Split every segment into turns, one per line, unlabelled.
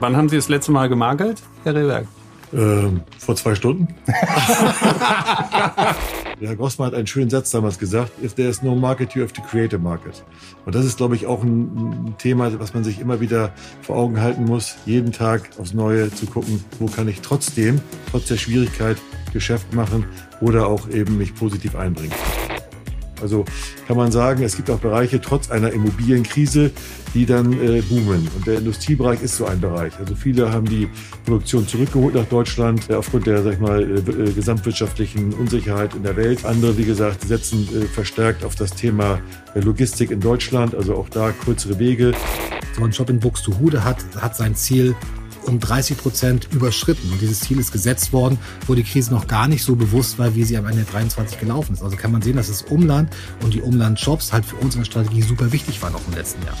Wann haben Sie das letzte Mal gemakelt, Herr Rehberg?
Ähm, vor zwei Stunden. Herr Grossmann hat einen schönen Satz damals gesagt, if there is no market, you have to create a market. Und das ist, glaube ich, auch ein, Thema, was man sich immer wieder vor Augen halten muss, jeden Tag aufs Neue zu gucken, wo kann ich trotzdem, trotz der Schwierigkeit, Geschäft machen oder auch eben mich positiv einbringen. Also kann man sagen, es gibt auch Bereiche trotz einer Immobilienkrise, die dann äh, boomen. Und der Industriebereich ist so ein Bereich. Also viele haben die Produktion zurückgeholt nach Deutschland äh, aufgrund der, sag ich mal, äh, äh, gesamtwirtschaftlichen Unsicherheit in der Welt. Andere, wie gesagt, setzen äh, verstärkt auf das Thema äh, Logistik in Deutschland, also auch da kürzere Wege.
So ein Job in Buxtehude hat, hat sein Ziel um 30 Prozent überschritten. Und dieses Ziel ist gesetzt worden, wo die Krise noch gar nicht so bewusst war, wie sie am Ende 23 gelaufen ist. Also kann man sehen, dass das Umland und die Umlandjobs halt für uns in der Strategie super wichtig waren auch im letzten Jahr.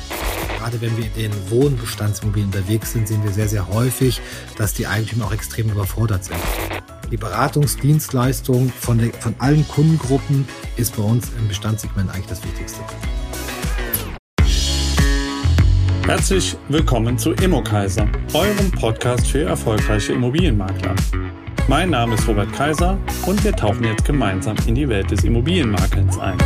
Gerade wenn wir in den Wohnbestandsimmobilien unterwegs sind, sehen wir sehr, sehr häufig, dass die Eigentümer auch extrem überfordert sind. Die Beratungsdienstleistung von, der, von allen Kundengruppen ist bei uns im Bestandssegment eigentlich das Wichtigste.
Herzlich willkommen zu Immokaiser, eurem Podcast für erfolgreiche Immobilienmakler. Mein Name ist Robert Kaiser und wir tauchen jetzt gemeinsam in die Welt des Immobilienmakelns ein.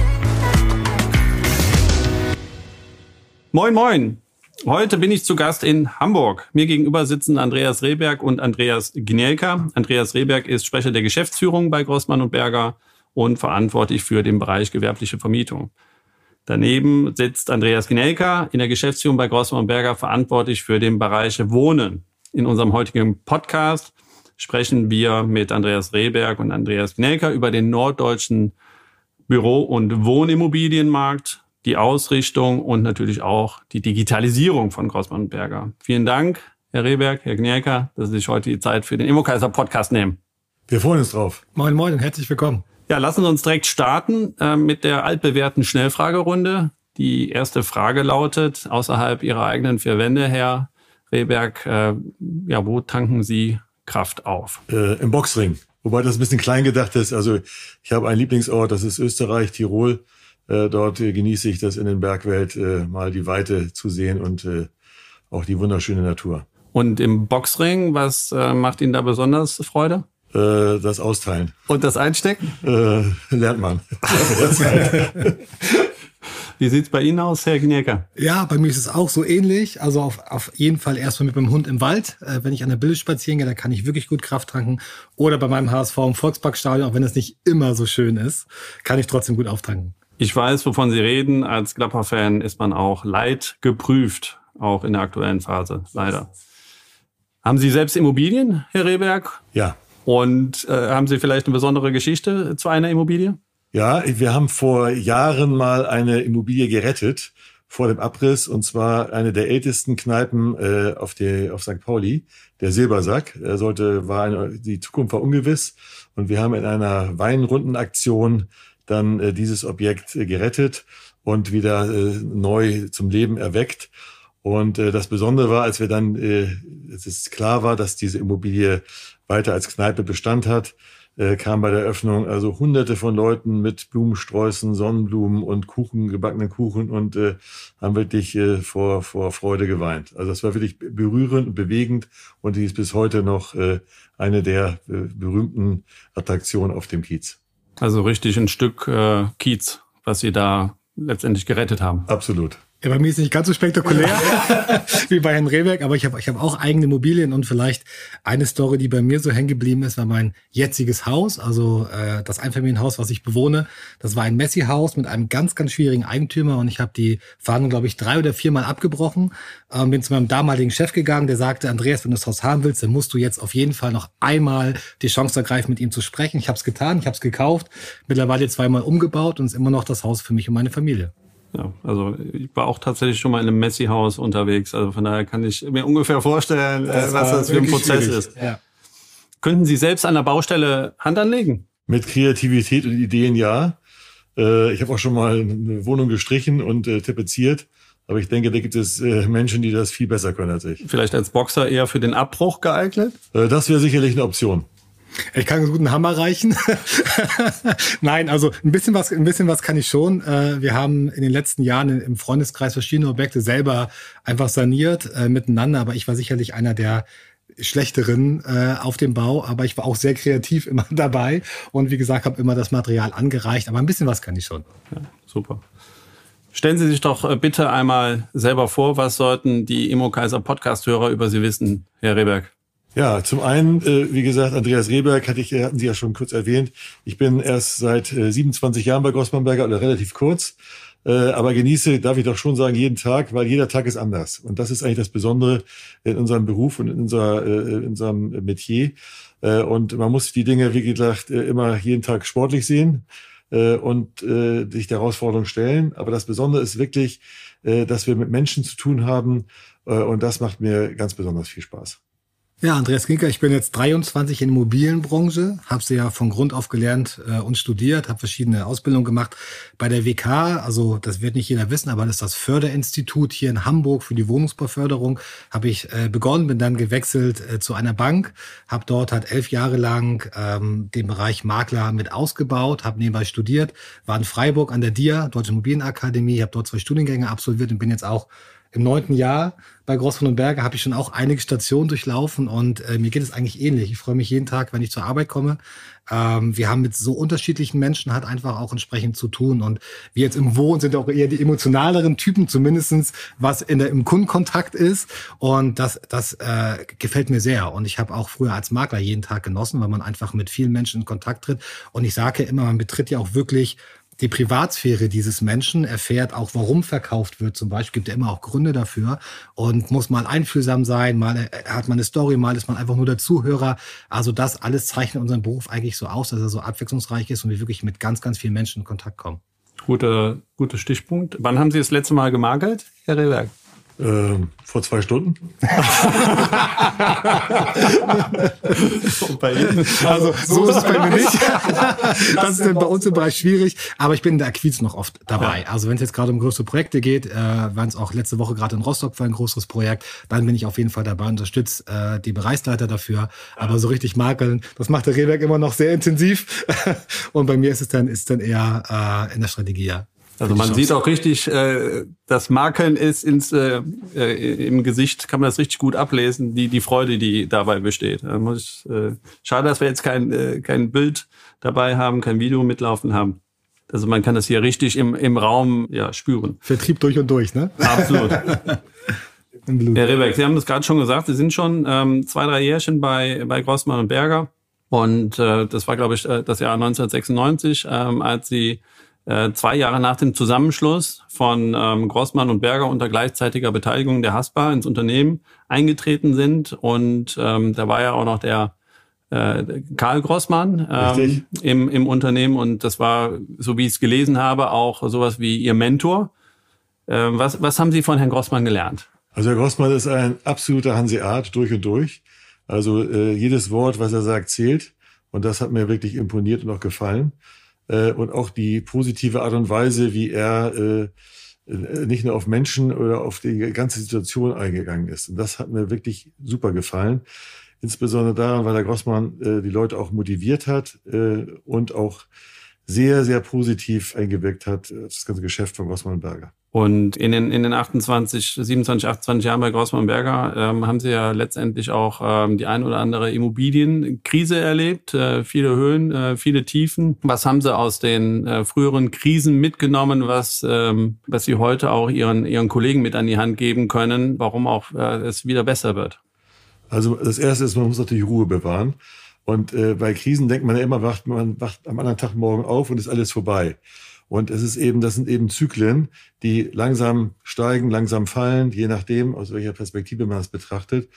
Moin, moin! Heute bin ich zu Gast in Hamburg. Mir gegenüber sitzen Andreas Rehberg und Andreas Gnielka. Andreas Rehberg ist Sprecher der Geschäftsführung bei Grossmann und Berger und verantwortlich für den Bereich gewerbliche Vermietung. Daneben sitzt Andreas Gnelka in der Geschäftsführung bei Grossmann Berger verantwortlich für den Bereich Wohnen. In unserem heutigen Podcast sprechen wir mit Andreas Rehberg und Andreas Gnelka über den norddeutschen Büro- und Wohnimmobilienmarkt, die Ausrichtung und natürlich auch die Digitalisierung von Grossmann Berger. Vielen Dank, Herr Rehberg, Herr Gnelka, dass Sie sich heute die Zeit für den Immokaiser Podcast nehmen.
Wir freuen uns drauf.
Moin, moin und herzlich willkommen.
Ja, lassen Sie uns direkt starten äh, mit der altbewährten Schnellfragerunde. Die erste Frage lautet, außerhalb Ihrer eigenen vier Wände, Herr Rehberg, äh, ja, wo tanken Sie Kraft auf?
Äh, Im Boxring. Wobei das ein bisschen klein gedacht ist. Also ich habe einen Lieblingsort, das ist Österreich, Tirol. Äh, dort äh, genieße ich das in den Bergwelt, äh, mal die Weite zu sehen und auch die wunderschöne Natur.
Und im Boxring, was macht Ihnen da besonders Freude?
Äh, das Austeilen.
Und das Einstecken?
Äh, lernt man.
Wie sieht's bei Ihnen aus, Herr Gniecker?
Ja, bei mir ist es auch so ähnlich. Also auf, auf jeden Fall erstmal mit meinem Hund im Wald. Äh, wenn ich an der Bilde spazieren gehe, dann kann ich wirklich gut Kraft tanken. Oder bei meinem HSV im Volksparkstadion, auch wenn es nicht immer so schön ist, kann ich trotzdem gut auftanken.
Ich weiß, wovon Sie reden. Als Klapper-Fan ist man auch leid geprüft, auch in der aktuellen Phase, leider. Haben Sie selbst Immobilien, Herr Rehberg?
Ja.
Und äh, haben Sie vielleicht eine besondere Geschichte zu einer Immobilie?
Ja, wir haben vor Jahren mal eine Immobilie gerettet vor dem Abriss und zwar eine der ältesten Kneipen äh, auf, der, auf St. Pauli, der Silbersack. Er sollte, war eine, die Zukunft war ungewiss und wir haben in einer Weinrundenaktion dann äh, dieses Objekt äh, gerettet und wieder äh, neu zum Leben erweckt. Und äh, das Besondere war, als wir dann, äh, als es klar war, dass diese Immobilie weiter als Kneipe Bestand hat, äh, kam bei der Öffnung also hunderte von Leuten mit Blumensträußen, Sonnenblumen und Kuchen, gebackenen Kuchen und äh, haben wirklich äh, vor, vor Freude geweint. Also das war wirklich berührend und bewegend und die ist bis heute noch äh, eine der äh, berühmten Attraktionen auf dem Kiez.
Also richtig ein Stück äh, Kiez, was Sie da letztendlich gerettet haben.
Absolut.
Ja, bei mir ist es nicht ganz so spektakulär wie bei Herrn Rehberg, aber ich habe ich hab auch eigene Immobilien und vielleicht eine Story, die bei mir so hängen geblieben ist, war mein jetziges Haus, also äh, das Einfamilienhaus, was ich bewohne. Das war ein Messi-Haus mit einem ganz, ganz schwierigen Eigentümer und ich habe die Verhandlung, glaube ich, drei oder viermal abgebrochen. Ähm, bin zu meinem damaligen Chef gegangen, der sagte, Andreas, wenn du das Haus haben willst, dann musst du jetzt auf jeden Fall noch einmal die Chance ergreifen, mit ihm zu sprechen. Ich habe es getan, ich habe es gekauft, mittlerweile zweimal umgebaut und ist immer noch das Haus für mich und meine Familie.
Ja, also ich war auch tatsächlich schon mal in einem Messi-Haus unterwegs. Also von daher kann ich mir ungefähr vorstellen, das was das für ein Prozess schwierig. ist. Ja. Könnten Sie selbst an der Baustelle Hand anlegen?
Mit Kreativität und Ideen ja. Äh, ich habe auch schon mal eine Wohnung gestrichen und äh, tapeziert. Aber ich denke, da gibt es äh, Menschen, die das viel besser können als ich.
Vielleicht als Boxer eher für den Abbruch geeignet?
Das wäre sicherlich eine Option.
Ich kann einen guten Hammer reichen. Nein, also ein bisschen was, ein bisschen was kann ich schon. Äh, wir haben in den letzten Jahren im Freundeskreis verschiedene Objekte selber einfach saniert äh, miteinander, aber ich war sicherlich einer der schlechteren äh, auf dem Bau, aber ich war auch sehr kreativ immer dabei und wie gesagt, habe immer das Material angereicht, aber ein bisschen was kann ich schon.
Ja, super. Stellen Sie sich doch bitte einmal selber vor, was sollten die Immo Kaiser Podcast-Hörer über Sie wissen, Herr Rehberg?
Ja, zum einen, äh, wie gesagt, Andreas Rehberg hatte ich, hatten Sie ja schon kurz erwähnt. Ich bin erst seit äh, 27 Jahren bei Grossmannberger oder relativ kurz. Äh, aber genieße, darf ich doch schon sagen, jeden Tag, weil jeder Tag ist anders. Und das ist eigentlich das Besondere in unserem Beruf und in, unserer, äh, in unserem Metier. Äh, und man muss die Dinge, wie gesagt, äh, immer jeden Tag sportlich sehen äh, und äh, sich der Herausforderung stellen. Aber das Besondere ist wirklich, äh, dass wir mit Menschen zu tun haben. Äh, und das macht mir ganz besonders viel Spaß.
Ja, Andreas Ginker, ich bin jetzt 23 in der Immobilienbranche, habe sie ja von Grund auf gelernt äh, und studiert, habe verschiedene Ausbildungen gemacht bei der WK. Also das wird nicht jeder wissen, aber das ist das Förderinstitut hier in Hamburg für die Wohnungsbauförderung. Habe ich äh, begonnen, bin dann gewechselt äh, zu einer Bank, habe dort halt elf Jahre lang ähm, den Bereich Makler mit ausgebaut, habe nebenbei studiert, war in Freiburg an der DIA, Deutsche Immobilienakademie, habe dort zwei Studiengänge absolviert und bin jetzt auch im neunten Jahr bei Grossmann und Berger habe ich schon auch einige Stationen durchlaufen und äh, mir geht es eigentlich ähnlich. Ich freue mich jeden Tag, wenn ich zur Arbeit komme. Ähm, wir haben mit so unterschiedlichen Menschen halt einfach auch entsprechend zu tun und wir jetzt im Wohnen sind auch eher die emotionaleren Typen, zumindestens was in der, im Kundenkontakt ist und das, das äh, gefällt mir sehr und ich habe auch früher als Makler jeden Tag genossen, weil man einfach mit vielen Menschen in Kontakt tritt und ich sage immer, man betritt ja auch wirklich die Privatsphäre dieses Menschen, erfährt auch, warum verkauft wird. Zum Beispiel gibt ja immer auch Gründe dafür und muss mal einfühlsam sein, mal äh, hat man eine Story, mal ist man einfach nur der Zuhörer. Also das alles zeichnet unseren Beruf eigentlich so aus, dass er so abwechslungsreich ist und wir wirklich mit ganz, ganz vielen Menschen in Kontakt kommen.
Guter, guter Stichpunkt. Wann haben Sie das letzte Mal gemagelt, Herr Rehberg?
Ähm, vor zwei Stunden.
bei Ihnen? Also so ist es bei mir nicht. Das ist bei uns im Bereich schwierig, aber ich bin in der Akquise noch oft dabei. Also wenn es jetzt gerade um größere Projekte geht, äh, waren es auch letzte Woche gerade in Rostock für ein größeres Projekt, dann bin ich auf jeden Fall dabei, unterstütze äh, die Bereichsleiter dafür. Aber so richtig makeln, das macht der Rehberg immer noch sehr intensiv. Und bei mir ist es dann, ist dann eher äh, in der Strategie, ja.
Also man sieht auch richtig, äh, das Makeln ist ins, äh, äh, im Gesicht, kann man das richtig gut ablesen, die, die Freude, die dabei besteht. Da muss ich, äh, schade, dass wir jetzt kein, äh, kein Bild dabei haben, kein Video mitlaufen haben. Also man kann das hier richtig im, im Raum ja, spüren.
Vertrieb durch und durch, ne?
Absolut. Herr Rebeck, Sie haben das gerade schon gesagt, Sie sind schon ähm, zwei, drei Jährchen bei, bei Grossmann und Berger. Und äh, das war, glaube ich, äh, das Jahr 1996, ähm, als Sie zwei Jahre nach dem Zusammenschluss von ähm, Grossmann und Berger unter gleichzeitiger Beteiligung der Haspa ins Unternehmen eingetreten sind. Und ähm, da war ja auch noch der äh, Karl Grossmann ähm, im, im Unternehmen. Und das war, so wie ich es gelesen habe, auch sowas wie Ihr Mentor. Äh, was, was haben Sie von Herrn Grossmann gelernt?
Also Herr Grossmann ist ein absoluter Hanseat durch und durch. Also äh, jedes Wort, was er sagt, zählt. Und das hat mir wirklich imponiert und auch gefallen äh, und auch die positive Art und Weise, wie er äh, nicht nur auf Menschen oder auf die ganze Situation eingegangen ist. Und das hat mir wirklich super gefallen. Insbesondere daran, weil der Grossmann äh, die Leute auch motiviert hat äh, und auch sehr, sehr positiv eingewirkt hat, das ganze Geschäft von Grossmann Berger.
Und in den, in den 28, 27, 28 Jahren bei Grossmann Berger ähm, haben Sie ja letztendlich auch ähm, die ein oder andere Immobilienkrise erlebt, äh, viele Höhen, äh, viele Tiefen. Was haben Sie aus den äh, früheren Krisen mitgenommen, was, ähm, was Sie heute auch Ihren, Ihren Kollegen mit an die Hand geben können, warum auch äh, es wieder besser wird?
Also das Erste ist, man muss natürlich Ruhe bewahren. Und äh, bei Krisen denkt man ja immer, wacht, man wacht am anderen Tag morgen auf und ist alles vorbei. Und es ist eben, das sind eben Zyklen, die langsam steigen, langsam fallen, je nachdem, aus welcher Perspektive man es betrachtet.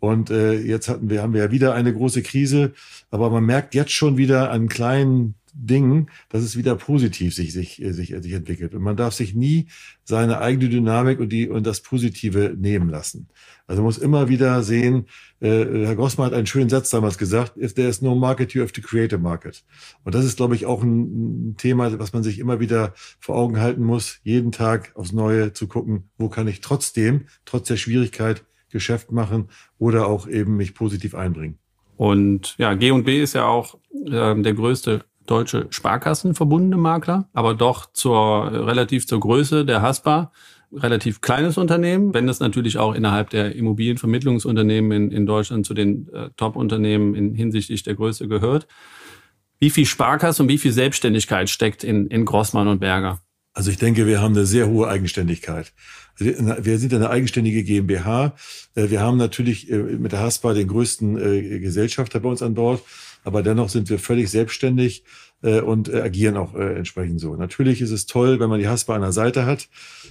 Und äh, jetzt hatten wir, haben wir ja wieder eine große Krise, aber man merkt jetzt schon wieder an kleinen Dingen, dass es wieder positiv sich, sich, äh, sich, sich entwickelt. Und man darf sich nie seine eigene Dynamik und, die, und das Positive nehmen lassen. Also man muss immer wieder sehen, äh, Herr Grossmann hat einen schönen Satz damals gesagt, if there is no market, you have to create a market. Und das ist, glaube ich, auch ein, ein Thema, was man sich immer wieder vor Augen halten muss, jeden Tag aufs Neue zu gucken, wo kann ich trotzdem, trotz der Schwierigkeit, Geschäft machen oder auch eben mich positiv einbringen.
Und ja, G&B ist ja auch äh, der größte deutsche Sparkassenverbundene Makler, aber doch zur relativ zur Größe der Haspa relativ kleines Unternehmen, wenn es natürlich auch innerhalb der Immobilienvermittlungsunternehmen in, in Deutschland zu den äh, Top-Unternehmen in hinsichtlich der Größe gehört. Wie viel Sparkasse und wie viel Selbstständigkeit steckt in, in Grossmann und Berger?
Also ich denke, wir haben eine sehr hohe Eigenständigkeit. Wir sind eine eigenständige GmbH. Äh, wir haben natürlich äh, mit der HASPA den größten äh, Gesellschafter bei uns an Bord, aber dennoch sind wir völlig selbstständig und agieren auch entsprechend so. Natürlich ist es toll, wenn man die HASPA an der Seite hat,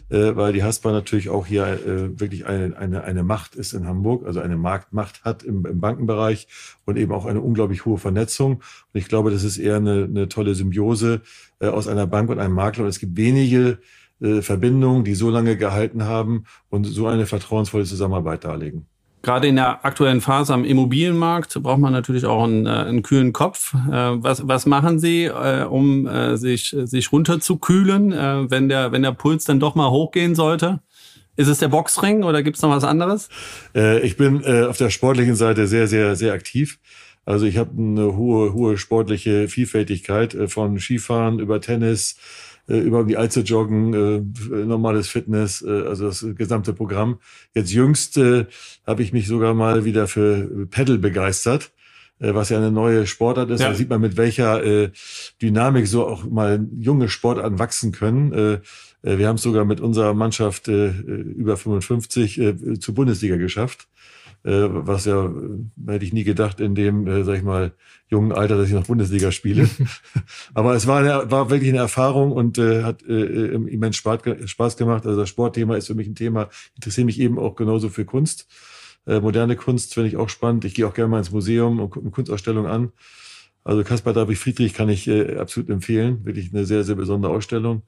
weil die HASPA natürlich auch hier wirklich eine, eine, eine Macht ist in Hamburg, also eine Marktmacht hat im, im Bankenbereich und eben auch eine unglaublich hohe Vernetzung. Und ich glaube, das ist eher eine, eine tolle Symbiose aus einer Bank und einem Makler. Und es gibt wenige äh, Verbindungen, die so lange gehalten haben und so eine vertrauensvolle Zusammenarbeit darlegen.
Gerade in der aktuellen Phase am Immobilienmarkt braucht man natürlich auch einen, äh, einen kühlen Kopf. Äh, was, was machen Sie, um sich, sich runterzukühlen, wenn der, wenn der Puls dann doch mal hochgehen sollte? Ist es der Boxring oder gibt es noch was anderes?
Ich bin auf der sportlichen Seite sehr, sehr, sehr aktiv. Also ich habe eine hohe, hohe sportliche Vielfältigkeit von Skifahren über Tennis, äh, über die Alze joggen, äh, normales Fitness, äh, also das gesamte Programm. Jetzt jüngst äh, habe ich mich sogar mal wieder für Pedal begeistert äh, was ja eine neue Sportart ist. Ja. Da sieht man, mit welcher äh, Dynamik so auch mal junge Sportarten wachsen können. Äh, äh wir haben es sogar mit unserer Mannschaft äh, über 55 äh, zur Bundesliga geschafft. Äh, was ja, hätte ich nie gedacht, in dem, äh, sag ich mal, jungen Alter, dass ich noch Bundesliga spiele. Aber es war, eine, war wirklich eine Erfahrung und äh, hat äh, immens Spaß, gemacht. Also das Sportthema ist für mich ein Thema, interessiere mich eben auch genauso für Kunst. Äh, moderne Kunst finde ich auch spannend. Ich gehe auch gerne mal ins Museum und gucke eine Kunstausstellung an. Also Kaspar David Friedrich kann ich äh, absolut empfehlen. Wirklich eine sehr, sehr besondere Ausstellung.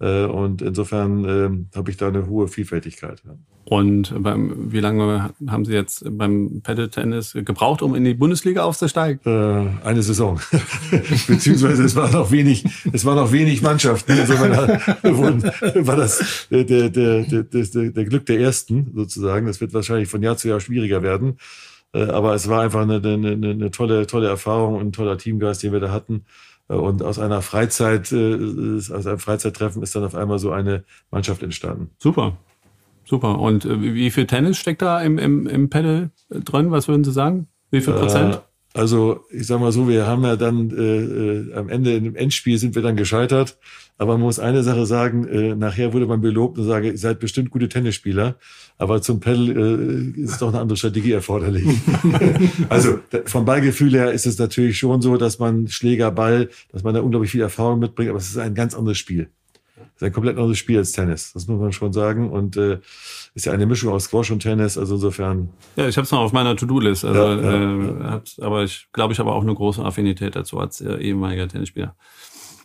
Äh, und insofern äh, habe ich da eine hohe Vielfältigkeit.
Und beim, wie lange haben Sie jetzt beim Paddle-Tennis gebraucht, um in die Bundesliga aufzusteigen?
Äh, eine Saison. Beziehungsweise es war noch wenig, es war noch wenig Mannschaften. Insofern war das der, der, der, der, der Glück der Ersten sozusagen. Das wird wahrscheinlich von Jahr zu Jahr schwieriger werden. Äh, aber es war einfach eine, eine, eine tolle, tolle Erfahrung und ein toller Teamgeist, den wir da hatten. Äh, und aus einer Freizeit, äh, aus einem Freizeittreffen ist dann auf einmal so eine Mannschaft entstanden.
Super. Super. Und äh, wie viel Tennis steckt da im, im, im Pedal drin? Was würden Sie sagen? Wie viel Prozent?
Also ich sag mal so, wir haben ja dann äh, äh, am Ende im Endspiel sind wir dann gescheitert. Aber man muss eine Sache sagen, äh, nachher wurde man belobt und sage, ihr seid bestimmt gute Tennisspieler, aber zum Pedal äh, ist doch eine andere Strategie erforderlich. also vom Ballgefühl her ist es natürlich schon so, dass man Schläger, Ball, dass man da unglaublich viel Erfahrung mitbringt, aber es ist ein ganz anderes Spiel ist ein komplett anderes Spiel als Tennis. Das muss man schon sagen. Und äh, ist ja eine Mischung aus Squash und Tennis. Also insofern.
Ja, ich habe es noch auf meiner To-Do-List. Also, ja, ja, äh, hat, aber ich glaube, ich habe auch eine große Affinität dazu als äh, ehemaliger Tennisspieler.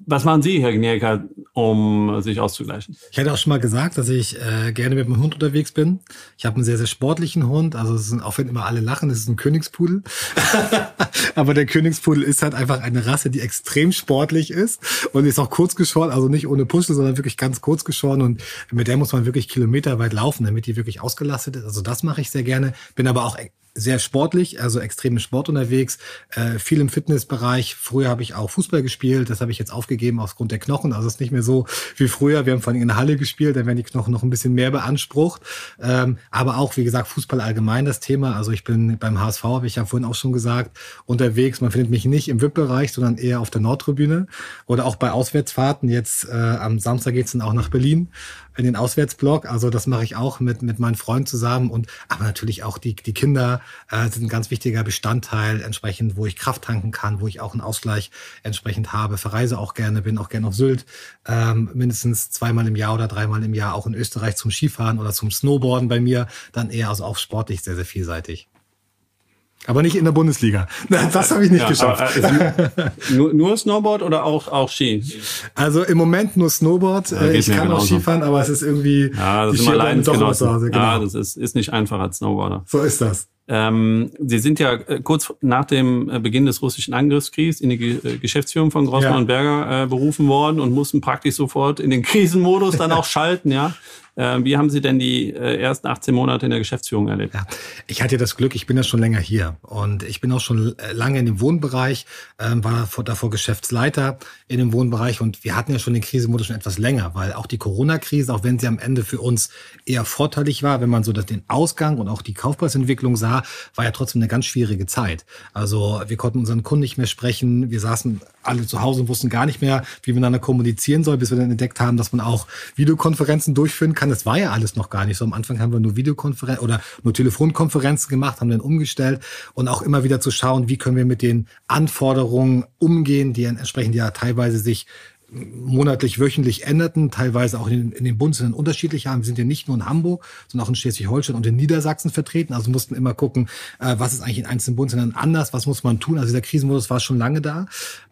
Was machen Sie, Herr Gnielka, um sich auszugleichen?
Ich hatte auch schon mal gesagt, dass ich äh, gerne mit meinem Hund unterwegs bin. Ich habe einen sehr, sehr sportlichen Hund. Also es sind, auch wenn immer alle lachen, es ist ein Königspudel. Aber der Königspudel ist halt einfach eine Rasse, die extrem sportlich ist und ist auch kurz geschoren, also nicht ohne Puschel, sondern wirklich ganz kurz geschoren. Und mit der muss man wirklich kilometerweit laufen, damit die wirklich ausgelastet ist. Also das mache ich sehr gerne. Bin aber auch sehr sportlich, also extrem im Sport unterwegs, äh, viel im Fitnessbereich. Früher habe ich auch Fußball gespielt, das habe ich jetzt aufgegeben aufgrund der Knochen. Also es ist nicht mehr so wie früher. Wir haben vor allem in der Halle gespielt, da werden die Knochen noch ein bisschen mehr beansprucht. Ähm, aber auch, wie gesagt, Fußball allgemein das Thema. Also ich bin beim HSV, habe ich ja vorhin auch schon gesagt, unterwegs. Man findet mich nicht im VIP-Bereich, sondern eher auf der Nordtribüne oder auch bei Auswärtsfahrten. Jetzt äh, am Samstag geht's dann auch nach Berlin in den Auswärtsblock. Also das mache ich auch mit, mit meinen Freunden zusammen und aber natürlich auch die, die Kinder äh, sind ein ganz wichtiger Bestandteil, entsprechend, wo ich Kraft tanken kann, wo ich auch einen Ausgleich entsprechend habe. Verreise auch gerne, bin auch gerne auf Sylt, ähm, mindestens zweimal im Jahr oder dreimal im Jahr auch in Österreich zum Skifahren oder zum Snowboarden bei mir, dann eher also auch sportlich sehr, sehr vielseitig. Aber nicht in der Bundesliga. Das habe ich nicht ja, geschafft.
Aber, nur, nur, Snowboard oder auch, auch Ski?
Also im Moment nur Snowboard. Ja, ich kann auch Skifahren, aber es ist irgendwie
ja, das die ist immer Hause. Genau. Ja, das ist, ist nicht einfach als Snowboarder.
So ist das.
Ähm, Sie sind ja äh, kurz nach dem äh, Beginn des russischen Angriffskriegs in die äh, Geschäftsführung von Grossmann ja. und Berger berufen worden und mussten praktisch sofort in den Krisenmodus dann auch schalten, ja. Äh, wie haben Sie denn die ersten 18 Monate in der Geschäftsführung erlebt?
Ja, ich hatte das Glück, ich bin ja schon länger hier und ich bin auch schon lange in dem Wohnbereich, ähm, war davor Geschäftsleiter in dem Wohnbereich und wir hatten ja schon den Krisenmodus schon etwas länger, weil auch die Corona-Krise, auch wenn sie am Ende für uns eher vorteilig war, wenn man so den Ausgang und auch die Kaufpreisentwicklung sah, war ja trotzdem eine ganz schwierige Zeit. Also wir konnten unseren Kunden nicht mehr sprechen, wir saßen alle zu Hause und wussten gar nicht mehr, wie man miteinander kommunizieren soll, bis wir dann entdeckt haben, dass man auch Videokonferenzen durchführen kann. Das war ja alles noch gar nicht so. Am Anfang haben wir nur Videokonferenzen oder nur Telefonkonferenzen gemacht, haben dann umgestellt und auch immer wieder zu schauen, wie können wir mit den Anforderungen umgehen, die entsprechend ja teilweise sich monatlich, wöchentlich änderten, teilweise auch in, in den Bundesländern unterschiedlich haben. Wir sind ja nicht nur in Hamburg, sondern auch in Schleswig-Holstein und in Niedersachsen vertreten. Also mussten immer gucken, äh, was ist eigentlich in einzelnen Bundesländern anders, was muss man tun. Also dieser Krisenmodus war schon lange da.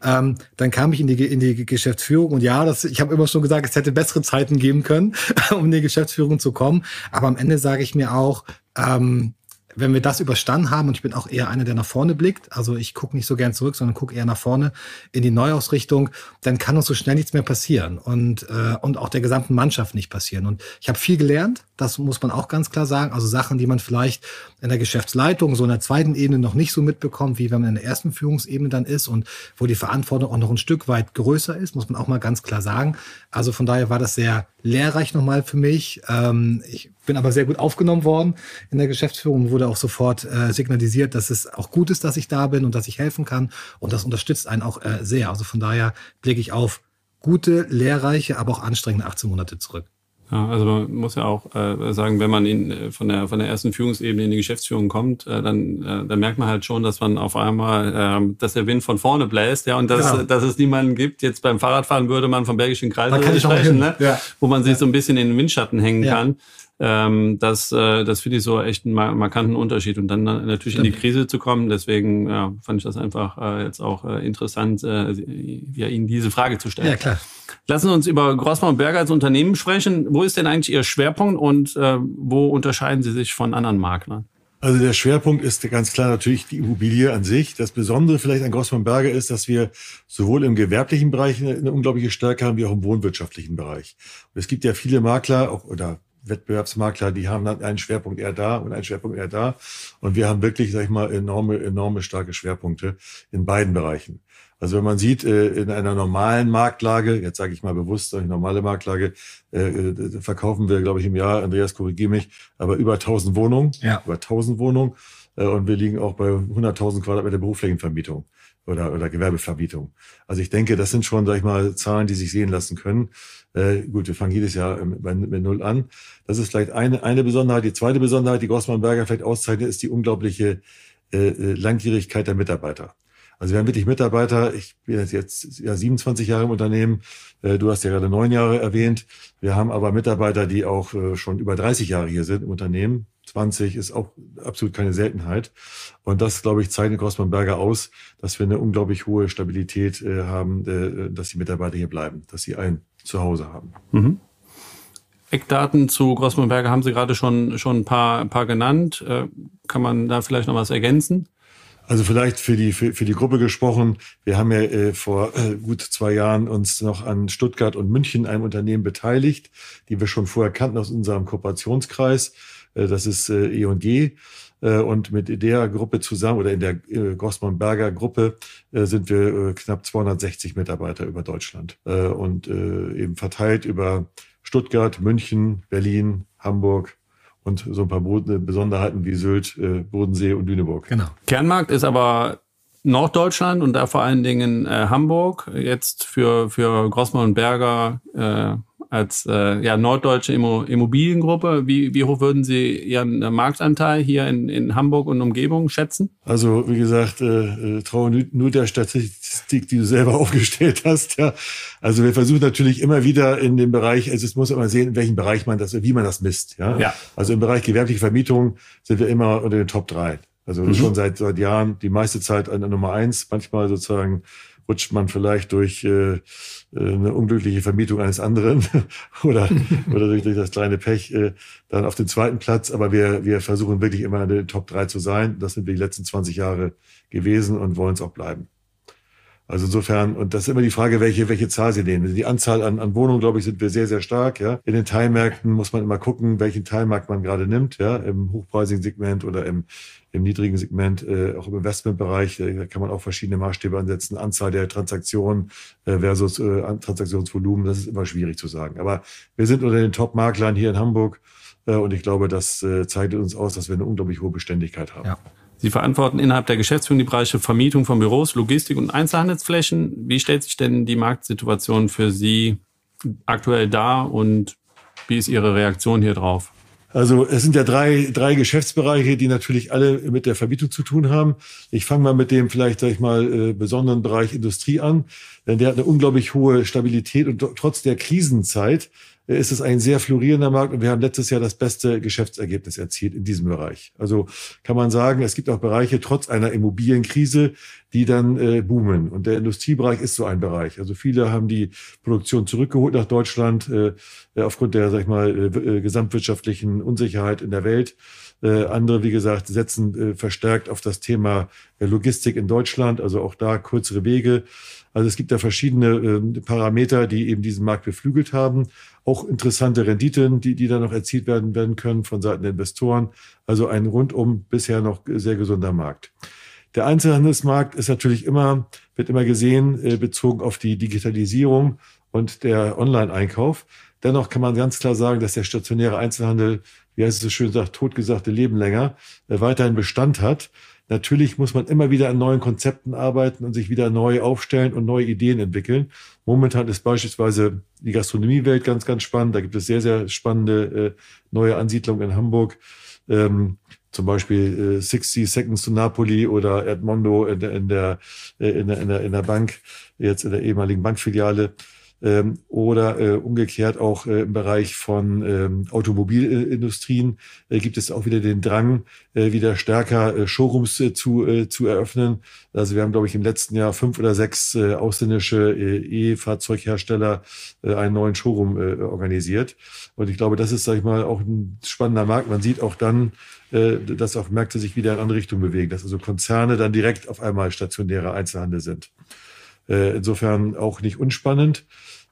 Ähm, dann kam ich in die, in die Geschäftsführung und ja, das, ich habe immer schon gesagt, es hätte bessere Zeiten geben können, um in die Geschäftsführung zu kommen. Aber am Ende sage ich mir auch, ähm, wenn wir das überstanden haben, und ich bin auch eher einer, der nach vorne blickt, also ich gucke nicht so gern zurück, sondern gucke eher nach vorne in die Neuausrichtung, dann kann uns so schnell nichts mehr passieren und, äh, und auch der gesamten Mannschaft nicht passieren. Und ich habe viel gelernt, das muss man auch ganz klar sagen. Also Sachen, die man vielleicht in der Geschäftsleitung, so in der zweiten Ebene noch nicht so mitbekommt, wie wenn man in der ersten Führungsebene dann ist und wo die Verantwortung auch noch ein Stück weit größer ist, muss man auch mal ganz klar sagen. Also von daher war das sehr lehrreich nochmal für mich. Ähm, ich bin aber sehr gut aufgenommen worden in der Geschäftsführung, wurde auch sofort äh, signalisiert, dass es auch gut ist, dass ich da bin und dass ich helfen kann. Und das unterstützt einen auch äh, sehr. Also von daher blicke ich auf gute, lehrreiche, aber auch anstrengende 18 Monate zurück.
Ja, also man muss ja auch äh, sagen, wenn man in, äh, von, der, von der ersten Führungsebene in die Geschäftsführung kommt, äh, dann, äh, dann merkt man halt schon, dass man auf einmal, äh, dass der Wind von vorne bläst, ja, und dass, genau. dass es niemanden gibt. Jetzt beim Fahrradfahren würde man vom Bergischen Kreis sprechen, ne? Ja. wo man sich ja. so ein bisschen in den Windschatten hängen ja. kann. Ähm, das, äh, das finde ich so echt einen markanten Unterschied. Und dann natürlich Stimmt. in die Krise zu kommen, deswegen ja, fand ich das einfach äh, jetzt auch äh, interessant, äh, ja, Ihnen diese Frage zu stellen. Ja, klar. Lassen Sie uns über Grossmann und Berger als Unternehmen sprechen. Wo ist denn eigentlich Ihr Schwerpunkt und äh, wo unterscheiden Sie sich von anderen Maklern?
Also der Schwerpunkt ist ganz klar natürlich die Immobilie an sich. Das Besondere vielleicht an Grossmann Berger ist, dass wir sowohl im gewerblichen Bereich eine, unglaubliche Stärke haben, wie auch im wohnwirtschaftlichen Bereich. Und es gibt ja viele Makler auch, oder Wettbewerbsmakler, die haben dann einen Schwerpunkt eher da und einen Schwerpunkt eher da. Und wir haben wirklich, sag ich mal, enorme, enorme starke Schwerpunkte in beiden Bereichen. Also wenn man sieht, äh, in einer normalen Marktlage, jetzt sage ich mal bewusst, eine normale Marktlage, äh, äh, verkaufen wir, glaube ich, im Jahr, Andreas, korrigiere mich, aber über 1000 Wohnungen, ja. über 1000 Wohnungen. Und wir liegen auch bei 100.000 Quadratmeter Berufsflächenvermietung oder, oder Gewerbevermietung. Also ich denke, das sind schon, sag ich mal, Zahlen, die sich sehen lassen können. Äh, gut, wir fangen jedes Jahr bei, mit Null an. Das ist vielleicht eine, eine Besonderheit. Die zweite Besonderheit, die Grossmann Berger vielleicht auszeichnet, ist die unglaubliche äh, Langjährigkeit der Mitarbeiter. Also wir haben wirklich Mitarbeiter, ich bin jetzt ja 27 Jahre im Unternehmen, äh, du hast ja gerade neun Jahre erwähnt. Wir haben aber Mitarbeiter, die auch äh, schon über 30 Jahre hier sind im Unternehmen. 20 ist auch absolut keine Seltenheit. Und das, glaube ich, zeichnet Grossmann Berger aus, dass wir eine unglaublich hohe Stabilität äh, haben, dass die Mitarbeiter hier bleiben, dass sie ein Zuhause haben. Mhm.
Eckdaten zu Grossmann Berger haben Sie gerade schon, schon ein paar, ein paar genannt. Kann man da vielleicht noch was ergänzen?
Also vielleicht für die für, für die Gruppe gesprochen. Wir haben ja äh, vor äh, gut zwei Jahren uns noch an Stuttgart und München einem Unternehmen beteiligt, die wir schon vorher kannten aus unserem Kooperationskreis. Äh, das ist äh, E&G. Äh, und mit der Gruppe zusammen oder in der äh, Grossmann Berger Gruppe äh, sind wir äh, knapp 260 Mitarbeiter über Deutschland äh, und äh, eben verteilt über Stuttgart, München, Berlin, Hamburg, und so ein paar Besonderheiten wie Sylt, äh, Bodensee und Lüneburg.
Genau. Kernmarkt ist aber Norddeutschland und da vor allen Dingen äh, Hamburg. Jetzt für, für Grossmann und Berger äh, als äh, ja, norddeutsche Immobiliengruppe. Wie, wie hoch würden Sie Ihren äh, Marktanteil hier in, in Hamburg und Umgebung schätzen?
Also wie gesagt, äh, äh traue nur der Statistik, die du selber aufgestellt hast. Ja. Also wir versuchen natürlich immer wieder in dem Bereich, also es muss immer sehen, in welchem Bereich man das, wie man das misst. Ja. ja. Also im Bereich gewerbliche Vermietung sind wir immer unter den Top 3. Also mhm. schon seit, seit Jahren die meiste Zeit an der Nummer eins, manchmal sozusagen rutscht man vielleicht durch äh, eine unglückliche Vermietung eines anderen oder, oder durch, durch das kleine Pech äh, dann auf den zweiten Platz. Aber wir, wir versuchen wirklich immer in den Top 3 zu sein. Das sind wir die letzten 20 Jahre gewesen und wollen es auch bleiben. Also insofern, und das ist immer die Frage, welche, welche Zahl Sie nehmen. Also die Anzahl an, an Wohnungen, glaube ich, sind wir sehr, sehr stark. Ja. In den Teilmärkten muss man immer gucken, welchen Teilmarkt man gerade nimmt, ja, im hochpreisigen Segment oder im, im niedrigen Segment, äh, auch im Investmentbereich. Äh, da kann man auch verschiedene Maßstäbe ansetzen. Anzahl der Transaktionen äh, versus äh, Transaktionsvolumen, das ist immer schwierig zu sagen. Aber wir sind unter den Top-Maklern hier in Hamburg. Äh, und ich glaube, das äh, zeichnet uns aus, dass wir eine unglaublich hohe Beständigkeit haben.
Ja. Sie verantworten innerhalb der Geschäftsführung die Bereiche Vermietung von Büros, Logistik und Einzelhandelsflächen. Wie stellt sich denn die Marktsituation für Sie aktuell dar und wie ist Ihre Reaktion hier drauf?
Also es sind ja drei, drei Geschäftsbereiche, die natürlich alle mit der Vermietung zu tun haben. Ich fange mal mit dem vielleicht, sag ich mal, äh, besonderen Bereich Industrie an, denn der hat eine unglaublich hohe Stabilität und trotz der Krisenzeit ist es ein sehr florierender Markt und wir haben letztes Jahr das beste Geschäftsergebnis erzielt in diesem Bereich. Also kann man sagen, es gibt auch Bereiche trotz einer Immobilienkrise, die dann äh, boomen. Und der Industriebereich ist so ein Bereich. Also viele haben die Produktion zurückgeholt nach Deutschland äh, aufgrund der, sag ich mal, äh, gesamtwirtschaftlichen Unsicherheit in der Welt. Äh, andere, wie gesagt, setzen äh, verstärkt auf das Thema äh, Logistik in Deutschland, also auch da kürzere Wege. Also es gibt da verschiedene äh, Parameter, die eben diesen Markt beflügelt haben. Auch interessante Renditen, die, die da noch erzielt werden, werden können von Seiten der Investoren. Also ein rundum bisher noch sehr gesunder Markt. Der Einzelhandelsmarkt ist natürlich immer, wird immer gesehen, äh, bezogen auf die Digitalisierung und der Online-Einkauf. Dennoch kann man ganz klar sagen, dass der stationäre Einzelhandel, wie heißt es so schön sagt, totgesagte Leben länger, äh, weiterhin Bestand hat. Natürlich muss man immer wieder an neuen Konzepten arbeiten und sich wieder neu aufstellen und neue Ideen entwickeln. Momentan ist beispielsweise die Gastronomiewelt ganz, ganz spannend. Da gibt es sehr, sehr spannende äh, neue Ansiedlungen in Hamburg. Ähm, zum Beispiel äh, 60 Seconds to Napoli oder Edmondo in der, in der, äh, in der, in der, in der Bank, jetzt in der ehemaligen Bankfiliale ähm, oder äh, umgekehrt auch äh, im Bereich von ähm, Automobilindustrien äh, gibt es auch wieder den Drang, äh, wieder stärker äh, Showrooms äh, zu, äh, zu eröffnen. Also wir haben, glaube ich, im letzten Jahr fünf oder sechs äh, ausländische äh, E-Fahrzeughersteller äh, einen neuen Showroom äh, organisiert. Und ich glaube, das ist, sage ich mal, auch ein spannender Markt. Man sieht auch dann, äh, dass auch Märkte sich wieder in andere Richtung bewegen, dass also Konzerne dann direkt auf einmal stationäre Einzelhandel sind. Äh, insofern auch nicht unspannend.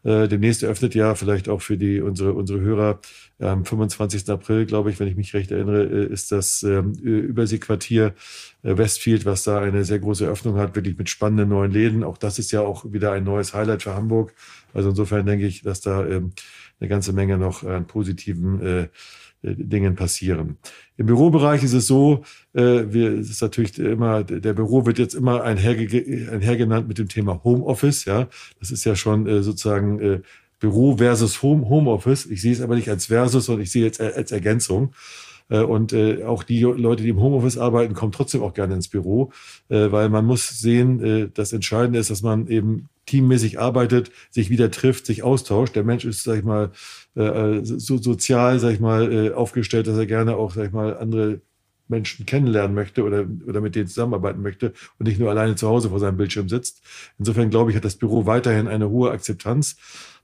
Äh, demnächst eröffnet ja vielleicht auch für die unsere unsere Hörer am 25. April, glaube ich, wenn ich mich recht erinnere, äh, ist das ähm, Überseequartier Westfield, was da eine sehr große Öffnung hat, wirklich mit spannenden neuen Läden. Auch das ist ja auch wieder ein neues Highlight für Hamburg. Also insofern denke ich, dass da ähm, eine ganze Menge noch an positiven äh, Dingen passieren. Im Bürobereich ist es so, äh, wir, es ist natürlich immer, der Büro wird jetzt immer einherge einhergenannt mit dem Thema Homeoffice, ja. Das ist ja schon äh, sozusagen äh, Büro versus Home, Homeoffice. Ich sehe es aber nicht als Versus, sondern ich sehe es als Ergänzung. Äh, und äh, auch die Leute, die im Homeoffice arbeiten, kommen trotzdem auch gerne ins Büro, äh, weil man muss sehen, äh, das Entscheidende ist, dass man eben teammäßig arbeitet, sich wieder trifft, sich austauscht. Der Mensch ist, sag ich mal, äh, so sozial, sag ich mal, äh, aufgestellt, dass er gerne auch, sag ich mal, andere Menschen kennenlernen möchte oder, oder mit denen zusammenarbeiten möchte und nicht nur alleine zu Hause vor seinem Bildschirm sitzt. Insofern glaube ich, hat das Büro weiterhin eine hohe Akzeptanz.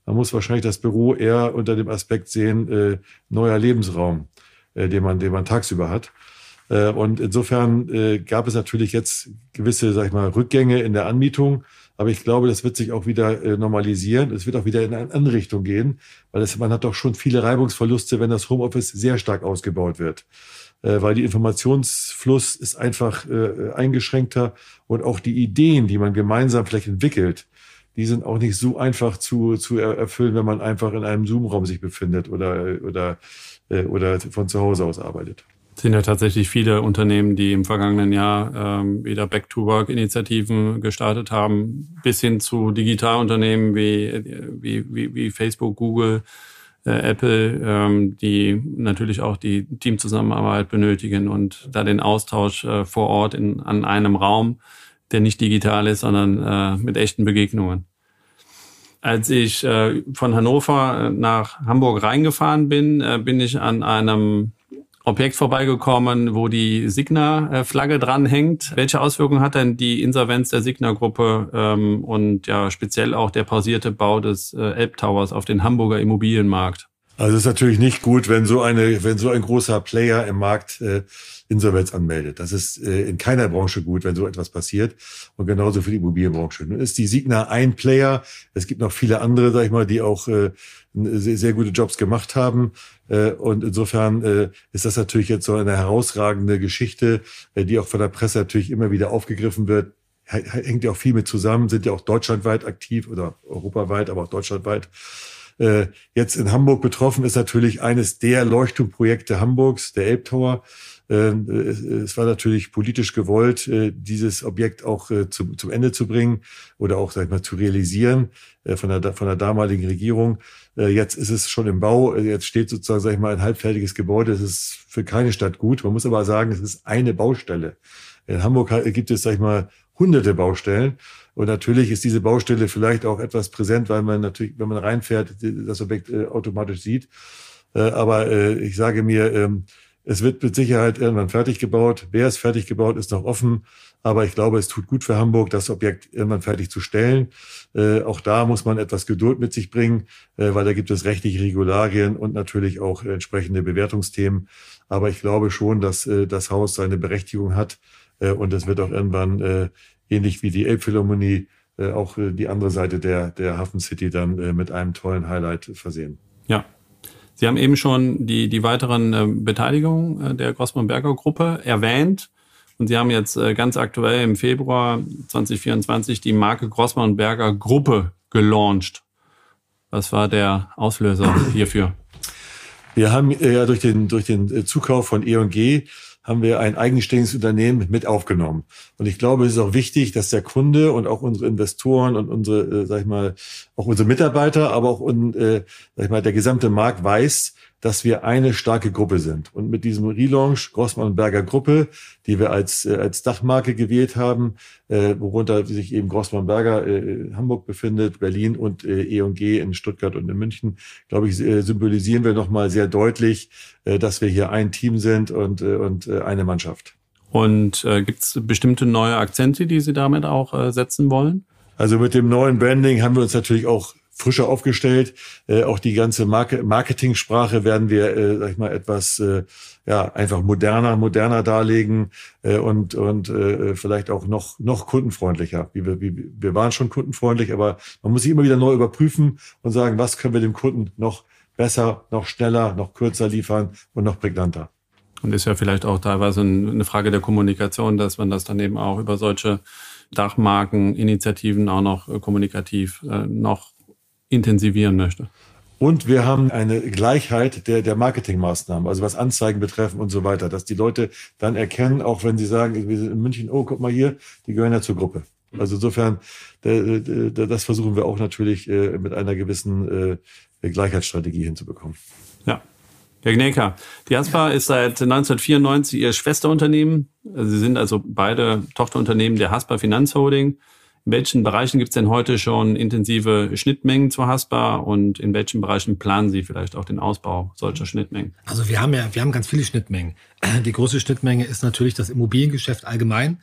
Man muss wahrscheinlich das Büro eher unter dem Aspekt sehen, äh, neuer Lebensraum, äh, den, man, den man tagsüber hat. Äh, und insofern äh, gab es natürlich jetzt gewisse, sag ich mal, Rückgänge in der Anmietung. Aber ich glaube, das wird sich auch wieder äh, normalisieren. Es wird auch wieder in eine andere Richtung gehen, weil es, man hat doch schon viele Reibungsverluste, wenn das Homeoffice sehr stark ausgebaut wird. Äh, weil die Informationsfluss ist einfach äh, eingeschränkter und auch die Ideen, die man gemeinsam vielleicht entwickelt, die sind auch nicht so einfach zu, zu erfüllen, wenn man einfach in einem Zoom-Raum sich befindet oder, oder, oder von zu Hause aus arbeitet
sind ja tatsächlich viele Unternehmen, die im vergangenen Jahr ähm, wieder Back-to-Work-Initiativen gestartet haben, bis hin zu Digitalunternehmen wie, wie, wie, wie Facebook, Google, äh, Apple, ähm, die natürlich auch die Teamzusammenarbeit benötigen und da den Austausch äh, vor Ort in, an einem Raum, der nicht digital ist, sondern äh, mit echten Begegnungen. Als ich äh, von Hannover nach Hamburg reingefahren bin, äh, bin ich an einem Objekt vorbeigekommen, wo die Signa-Flagge dranhängt. Welche Auswirkungen hat denn die Insolvenz der Signa-Gruppe ähm, und ja speziell auch der pausierte Bau des äh, Elbtowers auf den Hamburger Immobilienmarkt?
Also es ist natürlich nicht gut, wenn so eine, wenn so ein großer Player im Markt äh, Insolvenz anmeldet. Das ist äh, in keiner Branche gut, wenn so etwas passiert. Und genauso für die Immobilienbranche. Nun ist die Signa ein Player. Es gibt noch viele andere, sag ich mal, die auch äh, sehr, sehr gute Jobs gemacht haben. Äh, und insofern äh, ist das natürlich jetzt so eine herausragende Geschichte, äh, die auch von der Presse natürlich immer wieder aufgegriffen wird. Hängt ja auch viel mit zusammen, sind ja auch deutschlandweit aktiv oder europaweit, aber auch deutschlandweit. Äh, jetzt in Hamburg betroffen ist natürlich eines der Leuchtturmprojekte Hamburgs, der Elbtower. Ähm, es war natürlich politisch gewollt, äh, dieses Objekt auch äh, zum, Ende zu bringen oder auch, sag ich mal, zu realisieren äh, von der, von der damaligen Regierung. Jetzt ist es schon im Bau. Jetzt steht sozusagen, sag ich mal, ein halbfertiges Gebäude. Das ist für keine Stadt gut. Man muss aber sagen, es ist eine Baustelle. In Hamburg gibt es, sag ich mal, hunderte Baustellen. Und natürlich ist diese Baustelle vielleicht auch etwas präsent, weil man natürlich, wenn man reinfährt, das Objekt automatisch sieht. Aber ich sage mir, ähm, es wird mit Sicherheit irgendwann fertig gebaut. Wer es fertig gebaut, ist noch offen. Aber ich glaube, es tut gut für Hamburg, das Objekt irgendwann fertig zu stellen. Äh, auch da muss man etwas Geduld mit sich bringen, äh, weil da gibt es rechtliche Regularien und natürlich auch entsprechende Bewertungsthemen. Aber ich glaube schon, dass äh, das Haus seine Berechtigung hat. Äh, und es wird auch irgendwann, äh, ähnlich wie die Elbphilharmonie, äh, auch die andere Seite der, der Hafen City dann mit einem tollen Highlight versehen.
Ja, Sie haben eben schon die, die weiteren äh, Beteiligungen äh, der Grossmann-Berger Gruppe erwähnt. Und Sie haben jetzt äh, ganz aktuell im Februar 2024 die Marke Grossmann-Berger Gruppe gelauncht. Was war der Auslöser hierfür?
Wir haben äh, ja durch den, durch den äh, Zukauf von E&G haben wir ein eigenständiges Unternehmen mit aufgenommen. Und ich glaube, es ist auch wichtig, dass der Kunde und auch unsere Investoren und unsere, äh, sag ich mal, auch unsere Mitarbeiter, aber auch äh, sag ich mal, der gesamte Markt weiß, dass wir eine starke Gruppe sind. Und mit diesem Relaunch Grossmann Berger Gruppe, die wir als, äh, als Dachmarke gewählt haben, äh, worunter sich eben Grossmann Berger äh, Hamburg befindet, Berlin und äh, E&G in Stuttgart und in München, glaube ich, äh, symbolisieren wir nochmal sehr deutlich, äh, dass wir hier ein Team sind und, äh, und äh, eine Mannschaft.
Und äh, gibt es bestimmte neue Akzente, die Sie damit auch äh, setzen wollen?
Also mit dem neuen Branding haben wir uns natürlich auch frischer aufgestellt. Äh, auch die ganze Marke Marketing-Sprache werden wir, äh, sag ich mal, etwas äh, ja einfach moderner, moderner darlegen äh, und und äh, vielleicht auch noch noch kundenfreundlicher. Wie wir, wie, wir waren schon kundenfreundlich, aber man muss sich immer wieder neu überprüfen und sagen, was können wir dem Kunden noch besser, noch schneller, noch kürzer liefern und noch prägnanter.
Und ist ja vielleicht auch teilweise eine Frage der Kommunikation, dass man das dann eben auch über solche Dachmarkeninitiativen auch noch äh, kommunikativ äh, noch intensivieren möchte.
Und wir haben eine Gleichheit der, der Marketingmaßnahmen, also was Anzeigen betreffen und so weiter, dass die Leute dann erkennen, auch wenn sie sagen, wir sind in München, oh, guck mal hier, die gehören ja zur Gruppe. Also insofern, das versuchen wir auch natürlich äh, mit einer gewissen äh, Gleichheitsstrategie hinzubekommen.
Ja. Herr Gnelka, die Aspa ist seit 1994 Ihr Schwesterunternehmen. Sie sind also beide Tochterunternehmen der Haspa Finanzholding. In welchen Bereichen gibt es denn heute schon intensive Schnittmengen zu Haspa und in welchen Bereichen planen Sie vielleicht auch den Ausbau solcher Schnittmengen?
Also wir haben ja, wir haben ganz viele Schnittmengen. Die große Schnittmenge ist natürlich das Immobiliengeschäft allgemein.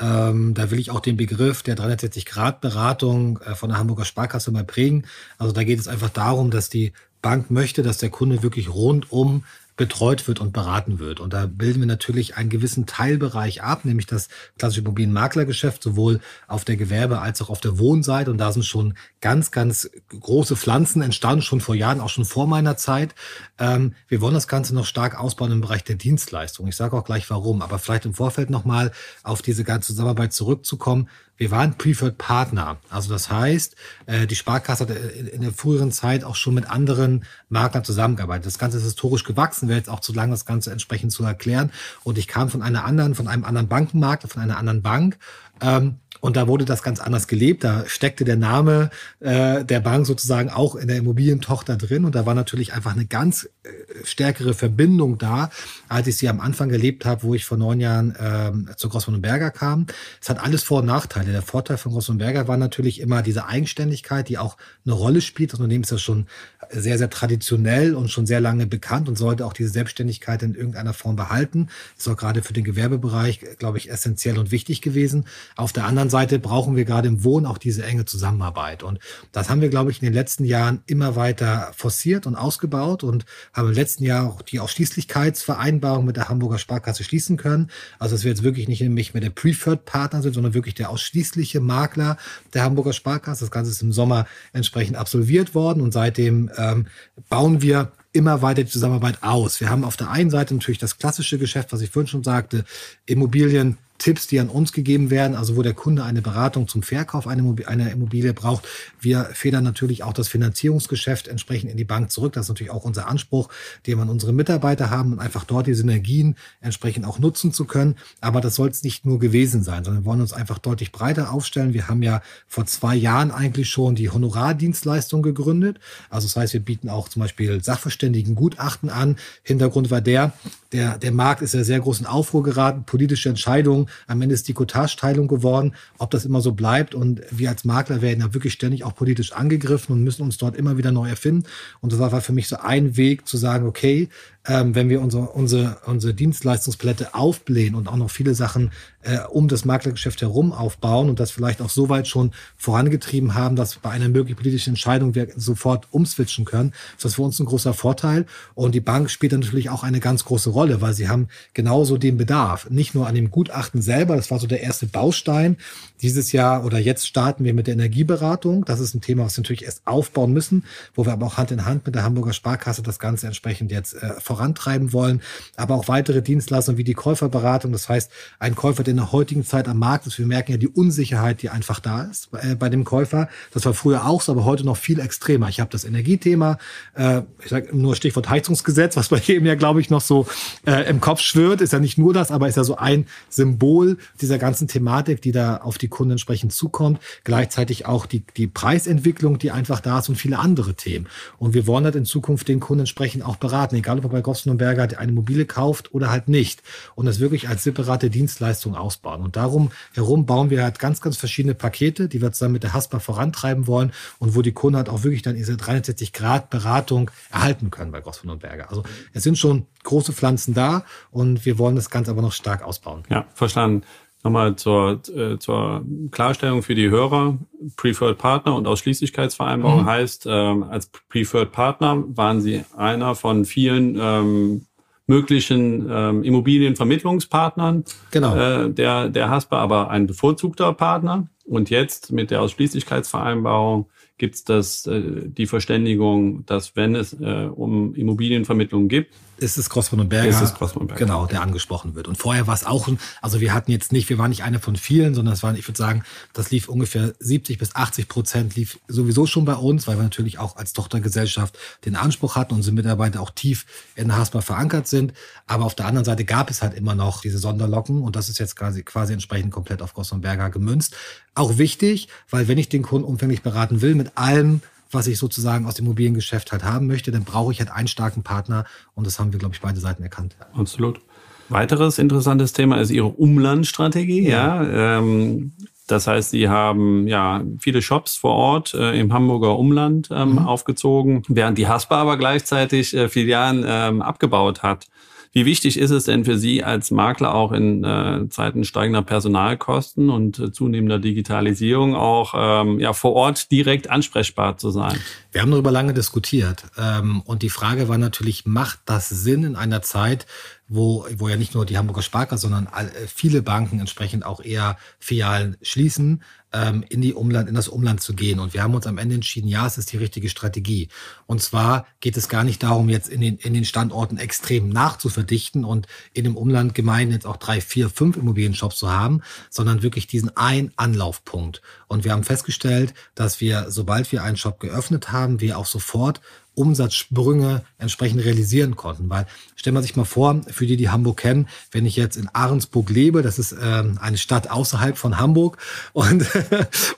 Ähm, da will ich auch den Begriff der 360-Grad-Beratung äh, von der Hamburger Sparkasse mal prägen. Also da geht es einfach darum, dass die Bank möchte, dass der Kunde wirklich rundum betreut wird und beraten wird. Und da bilden wir natürlich einen gewissen Teilbereich ab, nämlich das klassische Immobilienmaklergeschäft, sowohl auf der Gewerbe- als auch auf der Wohnseite. Und da sind schon ganz, ganz große Pflanzen entstanden, schon vor Jahren, auch schon vor meiner Zeit. Ähm, wir wollen das Ganze noch stark ausbauen im Bereich der Dienstleistung. Ich sage auch gleich warum, aber vielleicht im Vorfeld nochmal auf diese ganze Zusammenarbeit zurückzukommen. Wir waren Preferred Partner. Also das heißt, äh, die Sparkasse hat in der früheren Zeit auch schon mit anderen Maklern zusammengearbeitet. Das Ganze ist historisch gewachsen, wäre jetzt auch zu lang, das Ganze entsprechend zu erklären. Und ich kam von einer anderen, von einem anderen Bankenmarkt, von einer anderen Bank ähm, und da wurde das ganz anders gelebt. Da steckte der Name äh, der Bank sozusagen auch in der Immobilientochter drin. Und da war natürlich einfach eine ganz äh, stärkere Verbindung da, als ich sie am Anfang erlebt habe, wo ich vor neun Jahren ähm, zu Grossmann und Berger kam. Es hat alles Vor- und Nachteile. Der Vorteil von Grossmann und Berger war natürlich immer diese Eigenständigkeit, die auch eine Rolle spielt. Das Unternehmen ist ja schon sehr, sehr traditionell und schon sehr lange bekannt und sollte auch diese Selbstständigkeit in irgendeiner Form behalten. Ist auch gerade für den Gewerbebereich, glaube ich, essentiell und wichtig gewesen. Auf der anderen Seite brauchen wir gerade im Wohnen auch diese enge Zusammenarbeit. Und das haben wir, glaube ich, in den letzten Jahren immer weiter forciert und ausgebaut und haben im letzten Jahr auch die Ausschließlichkeitsvereinbarung mit der Hamburger Sparkasse schließen können. Also dass wir jetzt wirklich nicht nämlich mit der Preferred Partner sind, sondern wirklich der ausschließliche Makler der Hamburger Sparkasse. Das Ganze ist im Sommer entsprechend absolviert worden und seitdem ähm, bauen wir immer weiter die Zusammenarbeit aus. Wir haben auf der einen Seite natürlich das klassische Geschäft, was ich vorhin schon sagte, Immobilien Tipps, die an uns gegeben werden, also wo der Kunde eine Beratung zum Verkauf einer Immobilie braucht. Wir federn natürlich auch das Finanzierungsgeschäft entsprechend in die Bank zurück. Das ist natürlich auch unser Anspruch, den wir an unsere Mitarbeiter haben und einfach dort die Synergien entsprechend auch nutzen zu können. Aber das soll es nicht nur gewesen sein, sondern wir wollen uns einfach deutlich breiter aufstellen. Wir haben ja vor zwei Jahren eigentlich schon die Honorardienstleistung gegründet. Also das heißt, wir bieten auch zum Beispiel Sachverständigengutachten an. Hintergrund war der, der, der Markt ist ja sehr großen Aufruhr geraten, politische Entscheidungen am Ende ist die Cottage-Teilung geworden. Ob das immer so bleibt und wir als Makler werden ja wirklich ständig auch politisch angegriffen und müssen uns dort immer wieder neu erfinden. Und das war für mich so ein Weg zu sagen, okay, ähm, wenn wir unsere, unsere, unsere Dienstleistungspalette aufblähen und auch noch viele Sachen äh, um das Maklergeschäft herum aufbauen und das vielleicht auch so weit schon vorangetrieben haben, dass bei einer möglichen politischen Entscheidung wir sofort umswitchen können. Das ist für uns ein großer Vorteil. Und die Bank spielt natürlich auch eine ganz große Rolle, weil sie haben genauso den Bedarf. Nicht nur an dem Gutachten selber, das war so der erste Baustein. Dieses Jahr oder jetzt starten wir mit der Energieberatung. Das ist ein Thema, was wir natürlich erst aufbauen müssen, wo wir aber auch Hand in Hand mit der Hamburger Sparkasse das Ganze entsprechend jetzt äh, vorantreiben wollen. Aber auch weitere Dienstleistungen wie die Käuferberatung. Das heißt, ein Käufer, der in der heutigen Zeit am Markt ist. Wir merken ja die Unsicherheit, die einfach da ist äh, bei dem Käufer. Das war früher auch so, aber heute noch viel extremer. Ich habe das Energiethema, äh, ich sage nur Stichwort Heizungsgesetz, was bei jedem ja, glaube ich, noch so äh, im Kopf schwirrt. Ist ja nicht nur das, aber ist ja so ein Symbol dieser ganzen Thematik, die da auf die Kunden entsprechend zukommt. Gleichzeitig auch die, die Preisentwicklung, die einfach da ist und viele andere Themen. Und wir wollen halt in Zukunft den Kunden entsprechend auch beraten, egal ob er bei Gossen und Berger eine Mobile kauft oder halt nicht. Und das wirklich als separate Dienstleistung ausbauen. Und darum herum bauen wir halt ganz, ganz verschiedene Pakete, die wir zusammen mit der Haspa vorantreiben wollen und wo die Kunden halt auch wirklich dann diese 360 Grad Beratung erhalten können bei Grossmann und Berger. Also es sind schon große Pflanzen da und wir wollen das Ganze aber noch stark ausbauen.
Ja, verstanden. Nochmal zur, äh, zur Klarstellung für die Hörer. Preferred Partner und Ausschließlichkeitsvereinbarung mhm. heißt, ähm, als Preferred Partner waren Sie einer von vielen ähm, möglichen ähm, Immobilienvermittlungspartnern genau. äh, der, der Haspa, aber ein bevorzugter Partner. Und jetzt mit der Ausschließlichkeitsvereinbarung gibt es äh, die Verständigung, dass wenn es äh, um Immobilienvermittlung gibt,
ist es Grossmann und Berger.
Ist es Grossmann und Berger.
Genau, der angesprochen wird. Und vorher war es auch, also wir hatten jetzt nicht, wir waren nicht einer von vielen, sondern es waren, ich würde sagen, das lief ungefähr 70 bis 80 Prozent lief sowieso schon bei uns, weil wir natürlich auch als Tochtergesellschaft den Anspruch hatten, unsere Mitarbeiter auch tief in der Haspa verankert sind. Aber auf der anderen Seite gab es halt immer noch diese Sonderlocken und das ist jetzt quasi, quasi entsprechend komplett auf Grossmann und Berger gemünzt. Auch wichtig, weil wenn ich den Kunden umfänglich beraten will, mit allem, was ich sozusagen aus dem Immobiliengeschäft halt haben möchte, dann brauche ich halt einen starken Partner und das haben wir, glaube ich, beide Seiten erkannt.
Absolut. Weiteres interessantes Thema ist Ihre Umlandstrategie. Ja. ja ähm, das heißt, Sie haben ja viele Shops vor Ort äh, im Hamburger Umland ähm, mhm. aufgezogen, während die Haspa aber gleichzeitig äh, Filialen ähm, abgebaut hat. Wie wichtig ist es denn für Sie als Makler auch in äh, Zeiten steigender Personalkosten und äh, zunehmender Digitalisierung auch ähm, ja, vor Ort direkt ansprechbar zu sein?
Wir haben darüber lange diskutiert. Ähm, und die Frage war natürlich, macht das Sinn in einer Zeit, wo, wo ja nicht nur die Hamburger Sparkasse, sondern all, äh, viele Banken entsprechend auch eher Filialen schließen, ähm, in die Umland, in das Umland zu gehen. Und wir haben uns am Ende entschieden, ja, es ist die richtige Strategie. Und zwar geht es gar nicht darum, jetzt in den, in den Standorten extrem nachzuverdichten und in dem Umland Gemeinden jetzt auch drei, vier, fünf Immobilienshops zu haben, sondern wirklich diesen ein Anlaufpunkt. Und wir haben festgestellt, dass wir, sobald wir einen Shop geöffnet haben, wir auch sofort Umsatzsprünge entsprechend realisieren konnten. Weil stellen wir sich mal vor, für die, die Hamburg kennen, wenn ich jetzt in Ahrensburg lebe, das ist ähm, eine Stadt außerhalb von Hamburg und,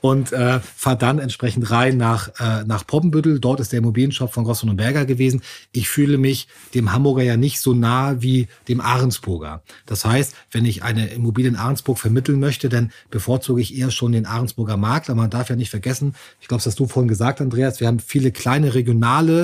und äh, fahre dann entsprechend rein nach, äh, nach Poppenbüttel. Dort ist der Immobilienshop von Rossmann und Berger gewesen. Ich fühle mich dem Hamburger ja nicht so nah wie dem Ahrensburger. Das heißt, wenn ich eine Immobilie in Ahrensburg vermitteln möchte, dann bevorzuge ich eher schon den Ahrensburger Markt. Aber man darf ja nicht vergessen, ich glaube, das hast du vorhin gesagt, Andreas, wir haben viele kleine regionale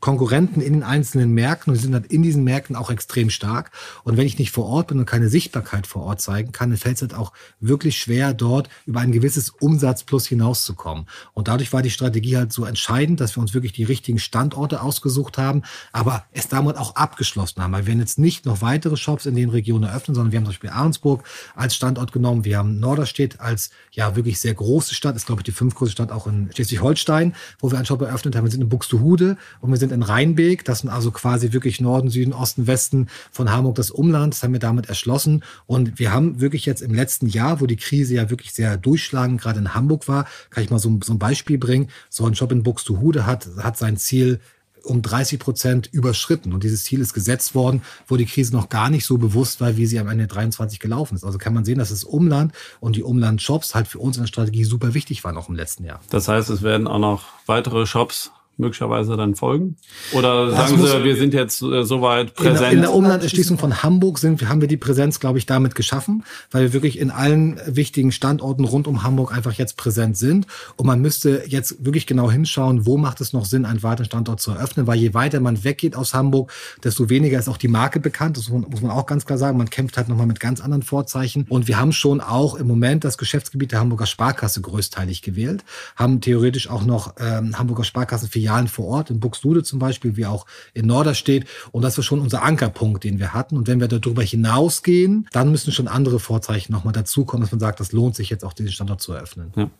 Konkurrenten in den einzelnen Märkten und sind halt in diesen Märkten auch extrem stark. Und wenn ich nicht vor Ort bin und keine Sichtbarkeit vor Ort zeigen kann, dann fällt es halt auch wirklich schwer, dort über ein gewisses Umsatzplus hinauszukommen. Und dadurch war die Strategie halt so entscheidend, dass wir uns wirklich die richtigen Standorte ausgesucht haben, aber es damit auch abgeschlossen haben. Weil wir jetzt nicht noch weitere Shops in den Regionen eröffnen, sondern wir haben zum Beispiel Ahrensburg als Standort genommen. Wir haben Norderstedt als ja wirklich sehr große Stadt, ist glaube ich die fünftgrößte Stadt auch in Schleswig-Holstein, wo wir einen Shop eröffnet haben. Wir sind in Buxtehude und wir sind in Rheinbeek. Das sind also quasi wirklich Norden, Süden, Osten, Westen von Hamburg das Umland. Das haben wir damit erschlossen. Und wir haben wirklich jetzt im letzten Jahr, wo die Krise ja wirklich sehr durchschlagend gerade in Hamburg war, kann ich mal so, so ein Beispiel bringen. So ein Shop in Buxtehude hat, hat sein Ziel um 30 Prozent überschritten. Und dieses Ziel ist gesetzt worden, wo die Krise noch gar nicht so bewusst war, wie sie am Ende 23 gelaufen ist. Also kann man sehen, dass das Umland und die Umland-Shops halt für uns in der Strategie super wichtig waren, auch im letzten Jahr.
Das heißt, es werden auch noch weitere Shops möglicherweise dann folgen? Oder sagen Sie, wir sind jetzt äh, soweit präsent? In
der, in der Umlanderschließung von Hamburg sind, haben wir die Präsenz, glaube ich, damit geschaffen, weil wir wirklich in allen wichtigen Standorten rund um Hamburg einfach jetzt präsent sind. Und man müsste jetzt wirklich genau hinschauen, wo macht es noch Sinn, einen weiteren Standort zu eröffnen, weil je weiter man weggeht aus Hamburg, desto weniger ist auch die Marke bekannt. Das muss man auch ganz klar sagen. Man kämpft halt nochmal mit ganz anderen Vorzeichen. Und wir haben schon auch im Moment das Geschäftsgebiet der Hamburger Sparkasse größteilig gewählt, haben theoretisch auch noch ähm, Hamburger Sparkassen Filialen vor Ort, in Buxtehude zum Beispiel, wie auch in Norderstedt. Und das war schon unser Ankerpunkt, den wir hatten. Und wenn wir darüber hinausgehen, dann müssen schon andere Vorzeichen nochmal dazukommen, dass man sagt, das lohnt sich jetzt auch, diesen Standort zu eröffnen. Ja.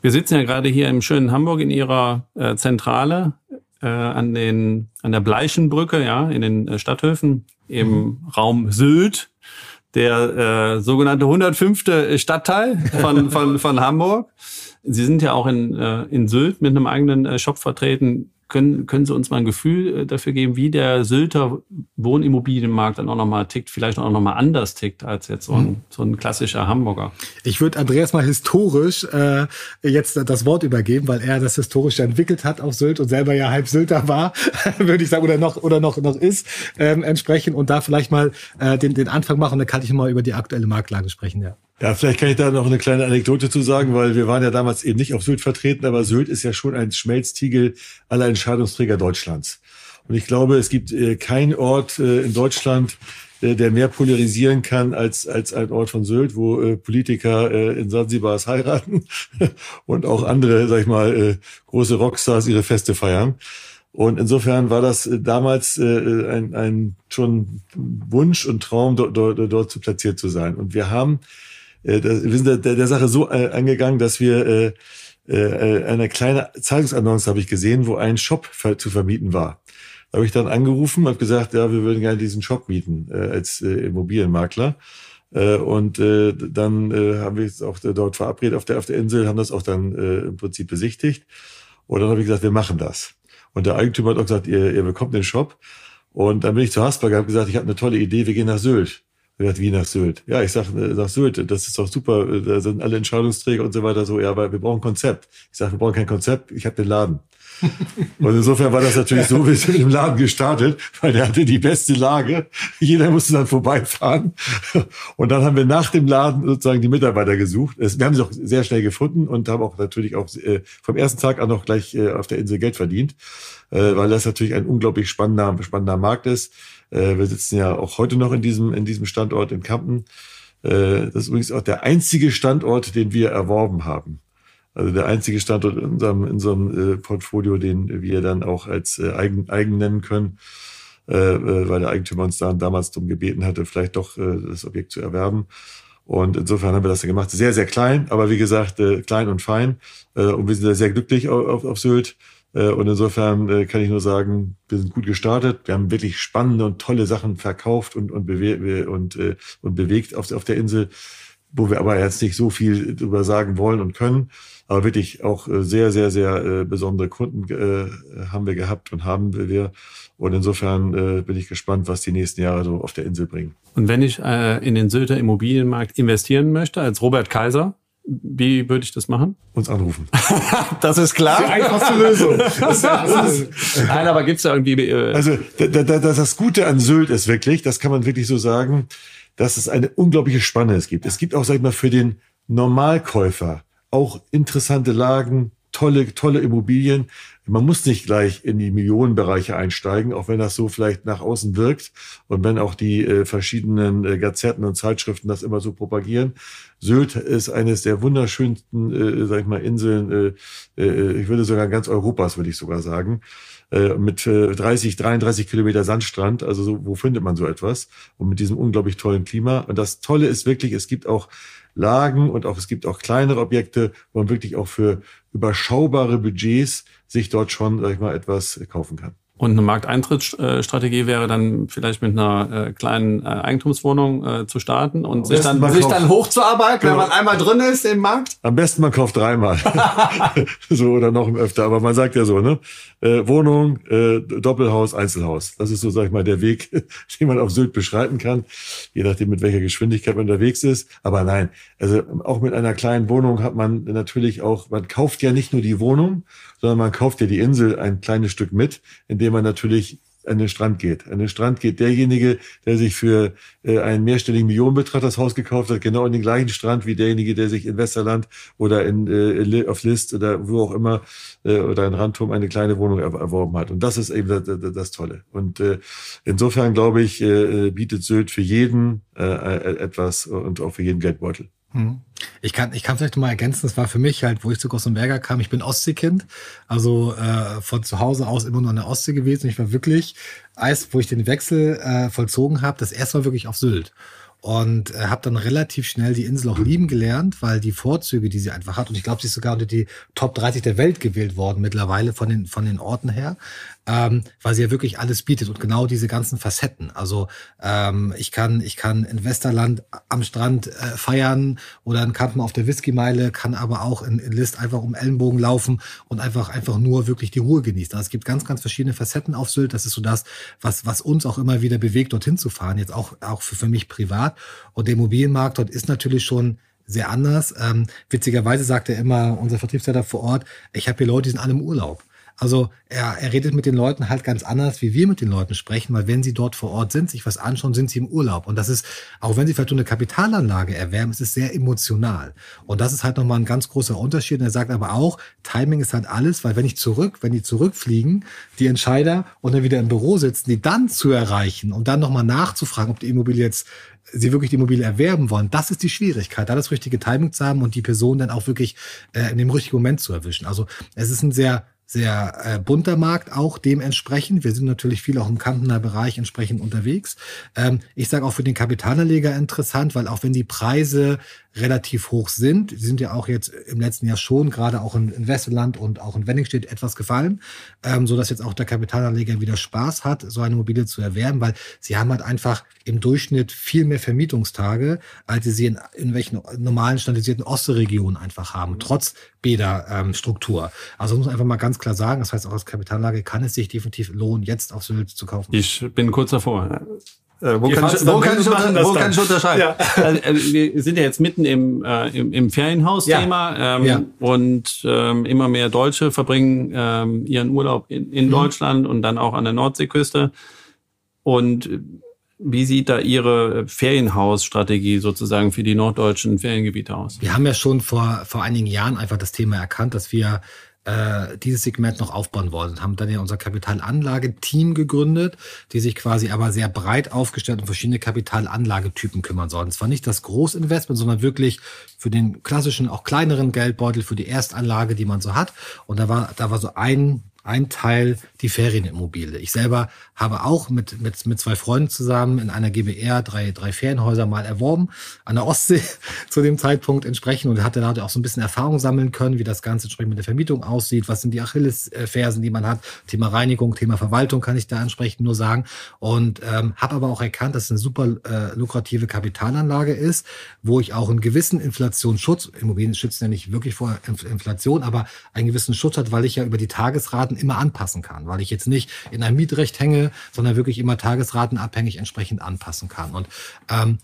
Wir sitzen ja gerade hier im schönen Hamburg in Ihrer äh, Zentrale äh, an, den, an der Bleichenbrücke, ja, in den äh, Stadthöfen im mhm. Raum Sylt der äh, sogenannte 105. Stadtteil von, von, von Hamburg. Sie sind ja auch in, äh, in Sylt mit einem eigenen äh, Shop vertreten. Können, können Sie uns mal ein Gefühl äh, dafür geben, wie der Sylter Wohnimmobilienmarkt dann auch nochmal tickt, vielleicht auch nochmal anders tickt als jetzt so ein, mhm. so ein klassischer Hamburger?
Ich würde Andreas mal historisch äh, jetzt das Wort übergeben, weil er das historisch entwickelt hat auf Sylt und selber ja halb Sylter war, würde ich sagen, oder noch oder noch noch ist ähm, entsprechend und da vielleicht mal äh, den, den Anfang machen. Dann kann ich mal über die aktuelle Marktlage sprechen, ja.
Ja, vielleicht kann ich da noch eine kleine Anekdote zu sagen, weil wir waren ja damals eben nicht auf Sylt vertreten, aber Sylt ist ja schon ein Schmelztiegel aller Entscheidungsträger Deutschlands. Und ich glaube, es gibt äh, keinen Ort äh, in Deutschland, äh, der mehr polarisieren kann als, als ein Ort von Sylt, wo äh, Politiker äh, in Sansibar heiraten und auch andere, sag ich mal, äh, große Rockstars ihre Feste feiern. Und insofern war das äh, damals äh, ein, ein schon Wunsch und Traum, dort, dort, dort zu platziert zu sein. Und wir haben äh, wir sind der, der, Sache so äh, angegangen, dass wir äh, äh, eine kleine Zeitungsannonce habe ich gesehen, wo ein Shop zu vermieten war. Da habe ich dann angerufen und gesagt, ja, wir würden gerne diesen Shop mieten äh, als äh, Immobilienmakler. Äh, und äh, dann äh, haben wir es auch dort verabredet auf der, auf der Insel, haben das auch dann äh, im Prinzip besichtigt. Und dann habe ich gesagt, wir machen das. Und der Eigentümer hat auch gesagt, ihr, ihr bekommt den Shop. Und dann bin ich zu Hasberger und habe gesagt, ich habe eine tolle Idee, wir gehen nach Sylt. Er hat wie nach Sylt. Ja, ich sag äh, nach Sylt, das ist doch super, äh, da sind alle Entscheidungsträger und so weiter so, ja, aber wir brauchen ein Konzept. Ich sage, wir brauchen kein Konzept, ich habe den Laden. Und insofern war das natürlich so, wir sind im Laden gestartet, weil der hatte die beste Lage. Jeder musste dann vorbeifahren. Und dann haben wir nach dem Laden sozusagen die Mitarbeiter gesucht. Wir haben sie auch sehr schnell gefunden und haben auch natürlich auch äh, vom ersten Tag an noch gleich auf der Insel Geld verdient, weil das natürlich ein unglaublich spannender, spannender Markt ist. Äh, wir sitzen ja auch heute noch in diesem, in diesem Standort in Kampen. Äh, das ist übrigens auch der einzige Standort, den wir erworben haben. Also der einzige Standort in unserem, in unserem äh, Portfolio, den wir dann auch als äh, eigen, eigen nennen können, äh, äh, weil der Eigentümer uns dann damals darum gebeten hatte, vielleicht doch äh, das Objekt zu erwerben. Und insofern haben wir das dann gemacht. Sehr, sehr klein, aber wie gesagt, äh, klein und fein. Äh, und wir sind sehr glücklich auf, auf, auf Sylt. Äh, und insofern äh, kann ich nur sagen, wir sind gut gestartet. Wir haben wirklich spannende und tolle Sachen verkauft und, und, bewe und, äh, und bewegt auf, auf der Insel, wo wir aber jetzt nicht so viel drüber sagen wollen und können. Aber wirklich auch sehr, sehr, sehr besondere Kunden haben wir gehabt und haben wir. Und insofern bin ich gespannt, was die nächsten Jahre so auf der Insel bringen.
Und wenn ich in den Sylter Immobilienmarkt investieren möchte, als Robert Kaiser, wie würde ich das machen?
Uns anrufen.
das ist klar.
Das ist die einfachste Lösung. Das
ist, Nein, aber gibt's da irgendwie... Äh
also da, da, das Gute an Sylt ist wirklich, das kann man wirklich so sagen, dass es eine unglaubliche Spanne es gibt. Es gibt auch, sag ich mal, für den Normalkäufer auch interessante Lagen, tolle, tolle Immobilien. Man muss nicht gleich in die Millionenbereiche einsteigen, auch wenn das so vielleicht nach außen wirkt und wenn auch die äh, verschiedenen äh, Gazetten und Zeitschriften das immer so propagieren. Sylt ist eines der wunderschönsten, äh, sag ich mal, Inseln, äh, äh, ich würde sogar ganz Europas, würde ich sogar sagen äh, mit 30, 33 Kilometer Sandstrand. Also so, wo findet man so etwas? Und mit diesem unglaublich tollen Klima. Und das Tolle ist wirklich, es gibt auch Lagen und auch es gibt auch kleinere Objekte, wo man wirklich auch für überschaubare Budgets sich dort schon, sag ich mal, etwas kaufen kann.
Und eine Markteintrittsstrategie wäre dann vielleicht mit einer äh, kleinen äh, Eigentumswohnung äh, zu starten und sich dann, sich dann hochzuarbeiten, genau. wenn man einmal drin ist im Markt?
Am besten man kauft dreimal. so oder noch öfter. Aber man sagt ja so, ne? Wohnung, Doppelhaus, Einzelhaus. Das ist so, sag ich mal, der Weg, den man auf Sylt beschreiten kann, je nachdem, mit welcher Geschwindigkeit man unterwegs ist. Aber nein, also auch mit einer kleinen Wohnung hat man natürlich auch, man kauft ja nicht nur die Wohnung, sondern man kauft ja die Insel ein kleines Stück mit, indem man natürlich an den Strand geht. An den Strand geht derjenige, der sich für äh, einen mehrstelligen Millionenbetrag das Haus gekauft hat, genau an den gleichen Strand wie derjenige, der sich in Westerland oder in, äh, auf List oder wo auch immer äh, oder in Randturm eine kleine Wohnung er erworben hat. Und das ist eben das, das, das Tolle. Und äh, insofern glaube ich, äh, bietet Sylt für jeden äh, äh etwas und auch für jeden Geldbeutel.
Hm. Ich kann, ich kann vielleicht mal ergänzen, das war für mich halt, wo ich zu Gossenberger kam, ich bin Ostseekind, also äh, von zu Hause aus immer nur an der Ostsee gewesen. Ich war wirklich, als wo ich den Wechsel äh, vollzogen habe, das erste Mal wirklich auf Sylt. Und äh, habe dann relativ schnell die Insel auch lieben gelernt, weil die Vorzüge, die sie einfach hat, und ich glaube, sie ist sogar unter die Top 30 der Welt gewählt worden mittlerweile von den von den Orten her, ähm, weil sie ja wirklich alles bietet und genau diese ganzen Facetten. Also ähm, ich kann ich kann in Westerland am Strand äh, feiern oder in Kampen auf der Whiskymeile, kann aber auch in, in List einfach um Ellenbogen laufen und einfach einfach nur wirklich die Ruhe genießen. Also es gibt ganz ganz verschiedene Facetten auf Sylt. Das ist so das, was was uns auch immer wieder bewegt, dorthin zu fahren. Jetzt auch auch für, für mich privat. Und der Immobilienmarkt dort ist natürlich schon sehr anders. Ähm, witzigerweise sagt er immer, unser Vertriebsleiter vor Ort, ich habe hier Leute, die sind alle im Urlaub. Also er, er redet mit den Leuten halt ganz anders, wie wir mit den Leuten sprechen, weil wenn sie dort vor Ort sind, sich was anschauen, sind sie im Urlaub. Und das ist, auch wenn sie vielleicht nur eine Kapitalanlage erwerben, ist es sehr emotional. Und das ist halt nochmal ein ganz großer Unterschied. Und er sagt aber auch, Timing ist halt alles, weil wenn ich zurück, wenn die zurückfliegen, die Entscheider und dann wieder im Büro sitzen, die dann zu erreichen und dann nochmal nachzufragen, ob die Immobilie jetzt sie wirklich die Immobilie erwerben wollen, das ist die Schwierigkeit, da das richtige Timing zu haben und die Person dann auch wirklich äh, in dem richtigen Moment zu erwischen. Also es ist ein sehr sehr äh, bunter Markt auch dementsprechend. Wir sind natürlich viel auch im Kampener Bereich entsprechend unterwegs. Ähm, ich sage auch für den Kapitalanleger interessant, weil auch wenn die Preise relativ hoch sind. Die sind ja auch jetzt im letzten Jahr schon, gerade auch in, in und auch in Wenningstedt etwas gefallen, ähm, so dass jetzt auch der Kapitalanleger wieder Spaß hat, so eine Immobilie zu erwerben, weil sie haben halt einfach im Durchschnitt viel mehr Vermietungstage, als sie in, in welchen normalen standardisierten Ostregionen einfach haben, trotz Bäderstruktur. Ähm, also muss man einfach mal ganz klar sagen, das heißt auch als Kapitalanlage kann es sich definitiv lohnen, jetzt auf Sylt zu kaufen.
Ich bin kurz davor. Äh, wo, kann ich, wo, kann ich, unter, wo kann ich, unterscheiden? Ja. Also, äh, wir sind ja jetzt mitten im, äh, im, im Ferienhaus-Thema ja. Ähm, ja. und ähm, immer mehr Deutsche verbringen ähm, ihren Urlaub in, in mhm. Deutschland und dann auch an der Nordseeküste. Und wie sieht da Ihre Ferienhausstrategie sozusagen für die norddeutschen Feriengebiete aus?
Wir haben ja schon vor, vor einigen Jahren einfach das Thema erkannt, dass wir äh, dieses Segment noch aufbauen wollen. Haben dann ja unser Kapitalanlageteam gegründet, die sich quasi aber sehr breit aufgestellt um verschiedene Kapitalanlagetypen kümmern sollen. Es war nicht das Großinvestment, sondern wirklich für den klassischen, auch kleineren Geldbeutel, für die Erstanlage, die man so hat. Und da war, da war so ein ein Teil die Ferienimmobilie. Ich selber habe auch mit, mit, mit zwei Freunden zusammen in einer GBR drei, drei Ferienhäuser mal erworben, an der Ostsee zu dem Zeitpunkt entsprechend und hatte da auch so ein bisschen Erfahrung sammeln können, wie das Ganze entsprechend mit der Vermietung aussieht, was sind die Achillesfersen, die man hat, Thema Reinigung, Thema Verwaltung kann ich da entsprechend nur sagen. Und ähm, habe aber auch erkannt, dass es eine super äh, lukrative Kapitalanlage ist, wo ich auch einen gewissen Inflationsschutz, Immobilien schützen ja nicht wirklich vor Inflation, aber einen gewissen Schutz hat, weil ich ja über die Tagesraten Tagesraten immer anpassen kann, weil ich jetzt nicht in einem Mietrecht hänge, sondern wirklich immer tagesratenabhängig entsprechend anpassen kann. Und ähm,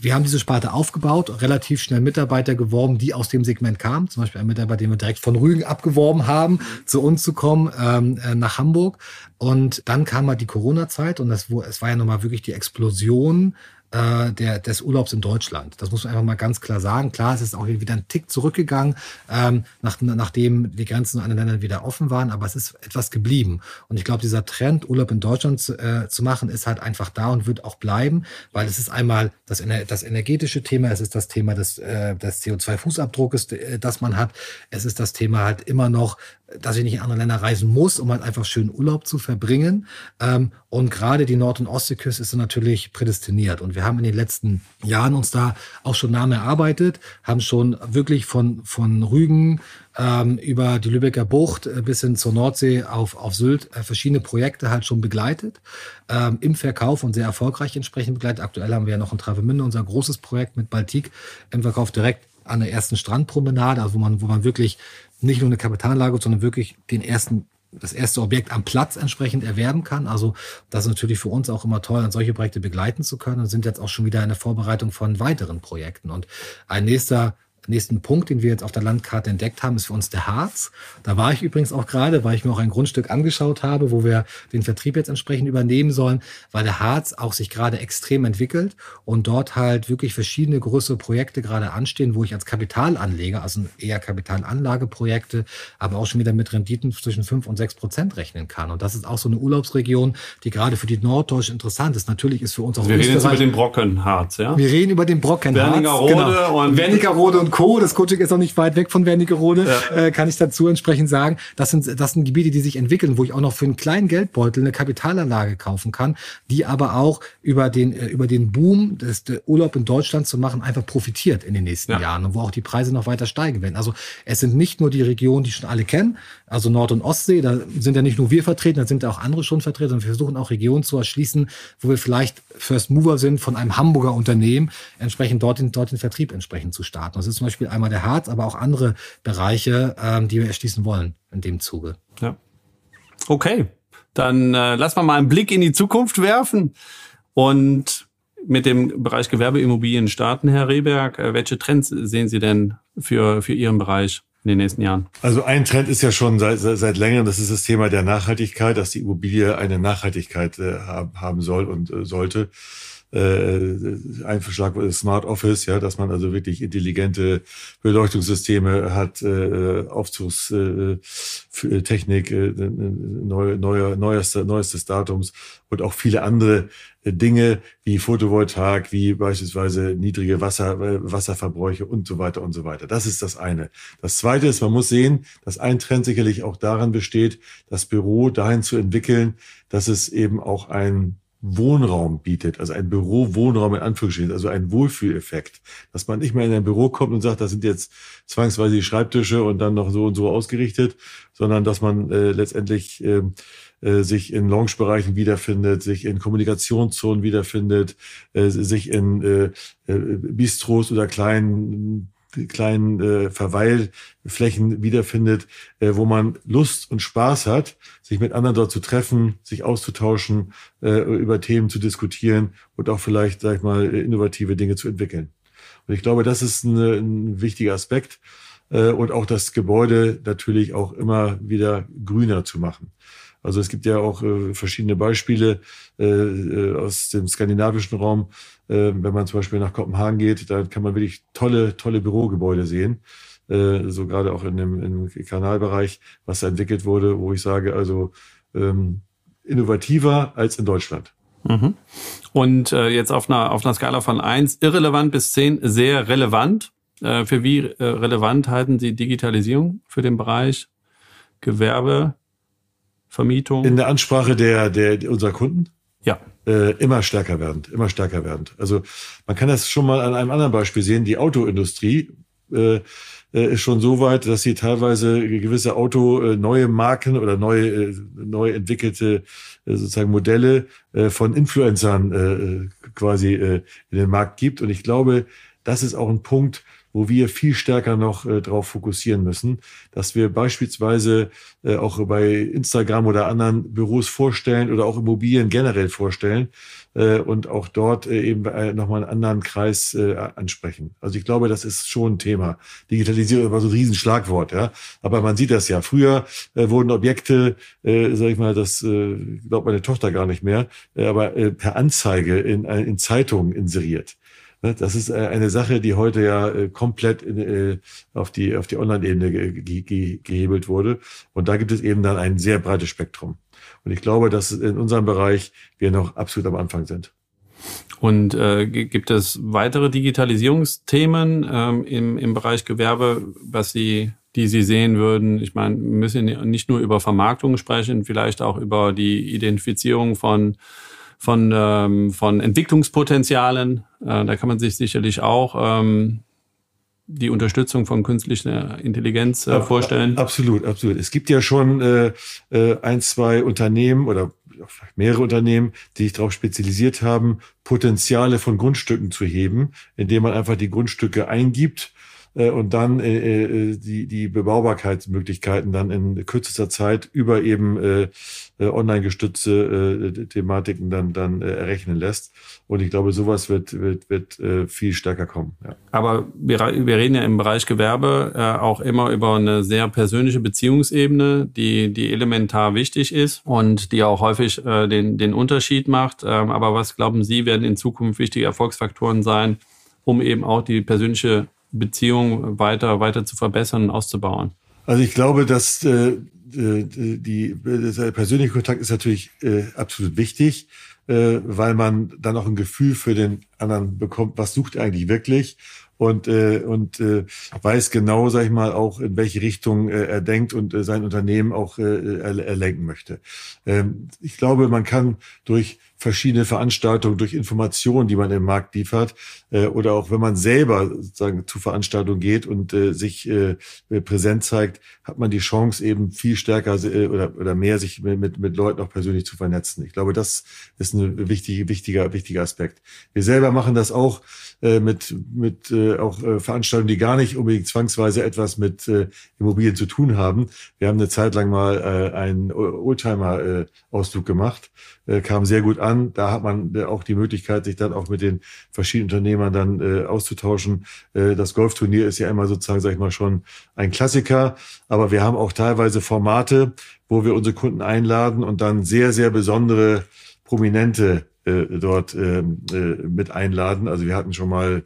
wir haben diese Sparte aufgebaut, relativ schnell Mitarbeiter geworben, die aus dem Segment kamen. Zum Beispiel ein Mitarbeiter, den wir direkt von Rügen abgeworben haben, zu uns zu kommen, ähm, äh, nach Hamburg. Und dann kam halt die Corona-Zeit und das, es war ja nochmal wirklich die Explosion äh, der, des Urlaubs in Deutschland. Das muss man einfach mal ganz klar sagen. Klar, es ist auch wieder ein Tick zurückgegangen, ähm, nach, nachdem die Grenzen an den Ländern wieder offen waren, aber es ist etwas geblieben. Und ich glaube, dieser Trend, Urlaub in Deutschland zu, äh, zu machen, ist halt einfach da und wird auch bleiben, weil es ist einmal das, das energetische Thema, es ist das Thema des, äh, des CO2-Fußabdruckes, äh, das man hat, es ist das Thema halt immer noch, dass ich nicht in andere Länder reisen muss, um halt einfach schön Urlaub zu verbringen. Ähm, und gerade die Nord- und Ostseeküste ist natürlich prädestiniert. Und wir haben in den letzten Jahren uns da auch schon nah erarbeitet, haben schon wirklich von, von Rügen ähm, über die Lübecker Bucht äh, bis hin zur Nordsee auf, auf Sylt äh, verschiedene Projekte halt schon begleitet, ähm, im Verkauf und sehr erfolgreich entsprechend begleitet. Aktuell haben wir ja noch in Travemünde unser großes Projekt mit Baltik im Verkauf direkt an der ersten Strandpromenade, also wo man, wo man wirklich nicht nur eine Kapitalanlage, sondern wirklich den ersten das erste Objekt am Platz entsprechend erwerben kann. Also das ist natürlich für uns auch immer toll, an solche Projekte begleiten zu können und sind jetzt auch schon wieder in der Vorbereitung von weiteren Projekten. Und ein nächster nächsten Punkt, den wir jetzt auf der Landkarte entdeckt haben, ist für uns der Harz. Da war ich übrigens auch gerade, weil ich mir auch ein Grundstück angeschaut habe, wo wir den Vertrieb jetzt entsprechend übernehmen sollen, weil der Harz auch sich gerade extrem entwickelt und dort halt wirklich verschiedene größere Projekte gerade anstehen, wo ich als Kapitalanleger, also eher Kapitalanlageprojekte, aber auch schon wieder mit Renditen zwischen fünf und sechs Prozent rechnen kann. Und das ist auch so eine Urlaubsregion, die gerade für die Norddeutsche interessant ist. Natürlich ist für uns auch
Wir reden jetzt über den Brockenharz, ja?
Wir reden über den Brockenharz.
Wernigerode genau. und
Wernigerode und Co. Das Coaching ist auch nicht weit weg von Wernigerode, ja. äh, kann ich dazu entsprechend sagen. Das sind, das sind Gebiete, die sich entwickeln, wo ich auch noch für einen kleinen Geldbeutel eine Kapitalanlage kaufen kann, die aber auch über den, äh, über den Boom des Urlaub in Deutschland zu machen einfach profitiert in den nächsten ja. Jahren und wo auch die Preise noch weiter steigen werden. Also es sind nicht nur die Regionen, die schon alle kennen, also Nord- und Ostsee, da sind ja nicht nur wir vertreten, da sind ja auch andere schon vertreten und wir versuchen auch Regionen zu erschließen, wo wir vielleicht First Mover sind von einem Hamburger Unternehmen, entsprechend dort den, dort den Vertrieb entsprechend zu starten. Das ist zum Beispiel einmal der Harz, aber auch andere Bereiche, ähm, die wir erschließen wollen in dem Zuge.
Ja. Okay, dann äh, lass mal mal einen Blick in die Zukunft werfen und mit dem Bereich Gewerbeimmobilien starten, Herr Rehberg. Äh, welche Trends sehen Sie denn für, für Ihren Bereich? in den nächsten Jahren?
Also ein Trend ist ja schon seit, seit, seit längerem, das ist das Thema der Nachhaltigkeit, dass die Immobilie eine Nachhaltigkeit äh, haben soll und äh, sollte äh, ein Verschlag Smart Office, ja, dass man also wirklich intelligente Beleuchtungssysteme hat, äh, Aufzugstechnik, äh, äh, neu, neuer, neuester, neuestes Datums und auch viele andere Dinge wie Photovoltaik, wie beispielsweise niedrige Wasser, äh, Wasserverbräuche und so weiter und so weiter. Das ist das eine. Das zweite ist, man muss sehen, dass ein Trend sicherlich auch daran besteht, das Büro dahin zu entwickeln, dass es eben auch ein Wohnraum bietet, also ein Büro-Wohnraum in Anführungsstrichen, also ein Wohlfühleffekt, dass man nicht mehr in ein Büro kommt und sagt, da sind jetzt zwangsweise die Schreibtische und dann noch so und so ausgerichtet, sondern dass man äh, letztendlich äh, äh, sich in Lounge-Bereichen wiederfindet, sich in Kommunikationszonen wiederfindet, äh, sich in äh, äh, Bistros oder kleinen kleinen äh, Verweilflächen wiederfindet, äh, wo man Lust und Spaß hat, sich mit anderen dort zu treffen, sich auszutauschen, äh, über Themen zu diskutieren und auch vielleicht, sag ich mal, innovative Dinge zu entwickeln. Und ich glaube, das ist ein, ein wichtiger Aspekt äh, und auch das Gebäude natürlich auch immer wieder grüner zu machen. Also es gibt ja auch äh, verschiedene Beispiele äh, äh, aus dem skandinavischen Raum. Äh, wenn man zum Beispiel nach Kopenhagen geht, da kann man wirklich tolle, tolle Bürogebäude sehen. Äh, so gerade auch in dem, im Kanalbereich, was da entwickelt wurde, wo ich sage, also ähm, innovativer als in Deutschland.
Mhm. Und äh, jetzt auf einer, auf einer Skala von eins irrelevant bis zehn sehr relevant. Äh, für wie äh, relevant halten Sie Digitalisierung für den Bereich Gewerbe, Vermietung.
In der Ansprache der, der unserer Kunden?
Ja.
Äh, immer stärker werdend, immer stärker werdend. Also man kann das schon mal an einem anderen Beispiel sehen. Die Autoindustrie äh, äh ist schon so weit, dass sie teilweise gewisse Auto äh, neue Marken oder neue äh, neu entwickelte sozusagen Modelle von Influencern quasi in den Markt gibt. Und ich glaube, das ist auch ein Punkt, wo wir viel stärker noch äh, darauf fokussieren müssen, dass wir beispielsweise äh, auch bei Instagram oder anderen Büros vorstellen oder auch Immobilien generell vorstellen äh, und auch dort äh, eben äh, nochmal einen anderen Kreis äh, ansprechen. Also ich glaube, das ist schon ein Thema. Digitalisierung war so ein Riesenschlagwort, ja. Aber man sieht das ja. Früher äh, wurden Objekte, äh, sag ich mal, das äh, glaubt meine Tochter gar nicht mehr, äh, aber äh, per Anzeige in, äh, in Zeitungen inseriert. Ne, das ist äh, eine Sache, die heute ja äh, komplett äh, auf die, auf die Online-Ebene gehebelt wurde. Und da gibt es eben dann ein sehr breites Spektrum. Und ich glaube, dass in unserem Bereich wir noch absolut am Anfang sind.
Und äh, gibt es weitere Digitalisierungsthemen ähm, im, im Bereich Gewerbe, was Sie, die Sie sehen würden? Ich meine, wir müssen nicht nur über Vermarktung sprechen, vielleicht auch über die Identifizierung von von, ähm, von Entwicklungspotenzialen. Äh, da kann man sich sicherlich auch ähm, die Unterstützung von künstlicher Intelligenz äh, vorstellen.
Absolut, absolut. Es gibt ja schon äh, äh, ein, zwei Unternehmen oder vielleicht mehrere Unternehmen, die sich darauf spezialisiert haben, Potenziale von Grundstücken zu heben, indem man einfach die Grundstücke eingibt äh, und dann äh, äh, die, die Bebaubarkeitsmöglichkeiten dann in kürzester Zeit über eben äh, äh, online gestützte äh, Thematiken dann, dann äh, errechnen lässt. Und ich glaube, sowas wird, wird, wird äh, viel stärker kommen. Ja.
Aber wir, wir reden ja im Bereich Gewerbe äh, auch immer über eine sehr persönliche Beziehungsebene, die, die elementar wichtig ist und die auch häufig äh, den, den Unterschied macht. Ähm, aber was glauben Sie, werden in Zukunft wichtige Erfolgsfaktoren sein, um eben auch die persönliche Beziehung weiter, weiter zu verbessern und auszubauen?
Also ich glaube, dass äh, äh die, der persönliche Kontakt ist natürlich äh, absolut wichtig, äh, weil man dann auch ein Gefühl für den anderen bekommt, was sucht er eigentlich wirklich und äh, und äh, weiß genau, sag ich mal, auch in welche Richtung äh, er denkt und äh, sein Unternehmen auch äh, er, lenken möchte. Ähm, ich glaube, man kann durch verschiedene Veranstaltungen, durch Informationen, die man im Markt liefert, äh, oder auch wenn man selber sozusagen zu Veranstaltungen geht und äh, sich äh, präsent zeigt, hat man die Chance eben viel stärker äh, oder, oder mehr sich mit, mit Leuten auch persönlich zu vernetzen. Ich glaube, das ist ein wichtiger, wichtiger, wichtiger Aspekt. Wir selber machen das auch äh, mit, mit äh, auch äh, Veranstaltungen, die gar nicht unbedingt zwangsweise etwas mit äh, Immobilien zu tun haben. Wir haben eine Zeit lang mal äh, einen Oldtimer-Ausflug äh, gemacht, äh, kam sehr gut an. Da hat man äh, auch die Möglichkeit, sich dann auch mit den verschiedenen Unternehmern dann äh, auszutauschen. Äh, das Golfturnier ist ja immer sozusagen, sag ich mal, schon ein Klassiker. Aber wir haben auch teilweise Formate, wo wir unsere Kunden einladen und dann sehr, sehr besondere Prominente äh, dort äh, äh, mit einladen. Also wir hatten schon mal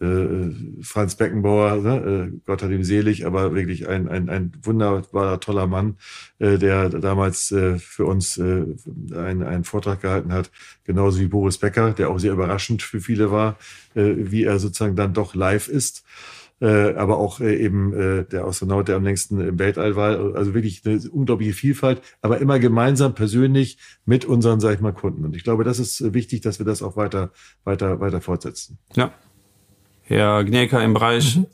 äh, Franz Beckenbauer, ne? äh, Gott hat ihm selig, aber wirklich ein, ein, ein wunderbarer, toller Mann, äh, der damals für uns einen, einen Vortrag gehalten hat, genauso wie Boris Becker, der auch sehr überraschend für viele war, wie er sozusagen dann doch live ist. Äh, aber auch äh, eben äh, der Astronaut, der am längsten im Weltall war. Also wirklich eine unglaubliche Vielfalt, aber immer gemeinsam persönlich mit unseren, sag ich mal, Kunden. Und ich glaube, das ist wichtig, dass wir das auch weiter, weiter, weiter fortsetzen.
Ja, Herr Gnelka, im Bereich mhm.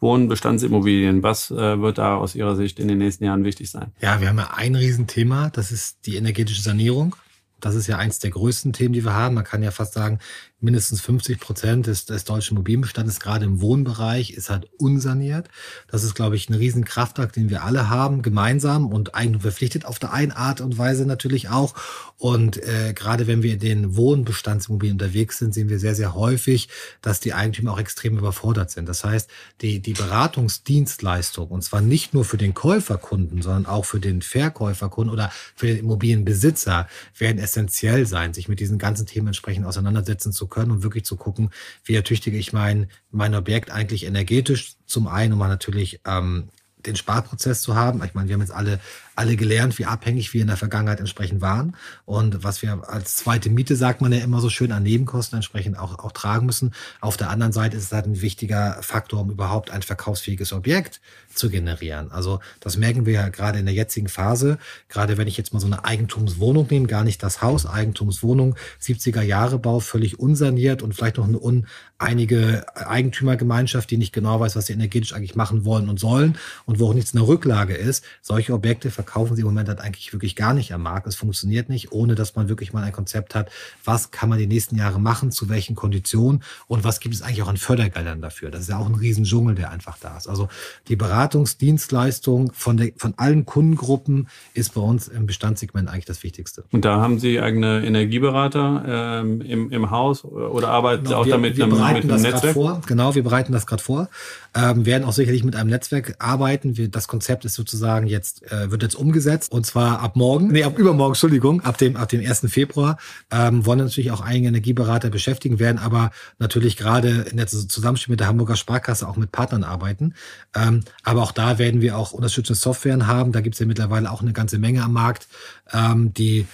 Wohnbestandsimmobilien, was äh, wird da aus Ihrer Sicht in den nächsten Jahren wichtig sein?
Ja, wir haben ja ein Riesenthema, das ist die energetische Sanierung. Das ist ja eins der größten Themen, die wir haben. Man kann ja fast sagen, mindestens 50 Prozent des, des deutschen Immobilienbestandes, gerade im Wohnbereich, ist halt unsaniert. Das ist, glaube ich, ein riesen Kraftakt, den wir alle haben, gemeinsam und Eigentum verpflichtet auf der einen Art und Weise natürlich auch. Und äh, gerade wenn wir in den Wohnbestandsimmobilien unterwegs sind, sehen wir sehr, sehr häufig, dass die Eigentümer auch extrem überfordert sind. Das heißt, die, die Beratungsdienstleistung, und zwar nicht nur für den Käuferkunden, sondern auch für den Verkäuferkunden oder für den Immobilienbesitzer, werden essentiell sein, sich mit diesen ganzen Themen entsprechend auseinandersetzen zu können und wirklich zu gucken, wie ertüchtige ich mein, mein Objekt eigentlich energetisch zum einen, um natürlich ähm, den Sparprozess zu haben. Ich meine, wir haben jetzt alle alle gelernt, wie abhängig wir in der Vergangenheit entsprechend waren und was wir als zweite Miete, sagt man ja immer so schön, an Nebenkosten entsprechend auch, auch tragen müssen. Auf der anderen Seite ist es halt ein wichtiger Faktor, um überhaupt ein verkaufsfähiges Objekt zu generieren. Also das merken wir ja gerade in der jetzigen Phase, gerade wenn ich jetzt mal so eine Eigentumswohnung nehme, gar nicht das Haus, Eigentumswohnung, 70er Jahre Bau, völlig unsaniert und vielleicht noch eine uneinige Eigentümergemeinschaft, die nicht genau weiß, was sie energetisch eigentlich machen wollen und sollen und wo auch nichts in der Rücklage ist. Solche Objekte verkaufen verkaufen sie im Moment halt eigentlich wirklich gar nicht am Markt. Es funktioniert nicht, ohne dass man wirklich mal ein Konzept hat, was kann man die nächsten Jahre machen, zu welchen Konditionen und was gibt es eigentlich auch an Fördergeldern dafür. Das ist ja auch ein Riesendschungel, der einfach da ist. Also die Beratungsdienstleistung von, der, von allen Kundengruppen ist bei uns im Bestandssegment eigentlich das Wichtigste.
Und da haben Sie eigene Energieberater ähm, im, im Haus oder arbeiten
genau,
Sie auch
wir,
damit
wir
mit
bereiten
einem
das
Netzwerk?
Vor. Genau, wir bereiten das gerade vor. Ähm, werden auch sicherlich mit einem Netzwerk arbeiten. Wir, das Konzept ist sozusagen jetzt, äh, wird jetzt umgesetzt und zwar ab morgen, nee, ab übermorgen, Entschuldigung, ab dem, ab dem 1. Februar, ähm, wollen natürlich auch einige Energieberater beschäftigen, werden aber natürlich gerade in der Zusammenspiel mit der Hamburger Sparkasse auch mit Partnern arbeiten. Ähm, aber auch da werden wir auch unterstützende Softwaren haben. Da gibt es ja mittlerweile auch eine ganze Menge am Markt, ähm, die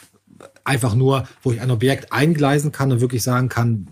einfach nur, wo ich ein Objekt eingleisen kann und wirklich sagen kann,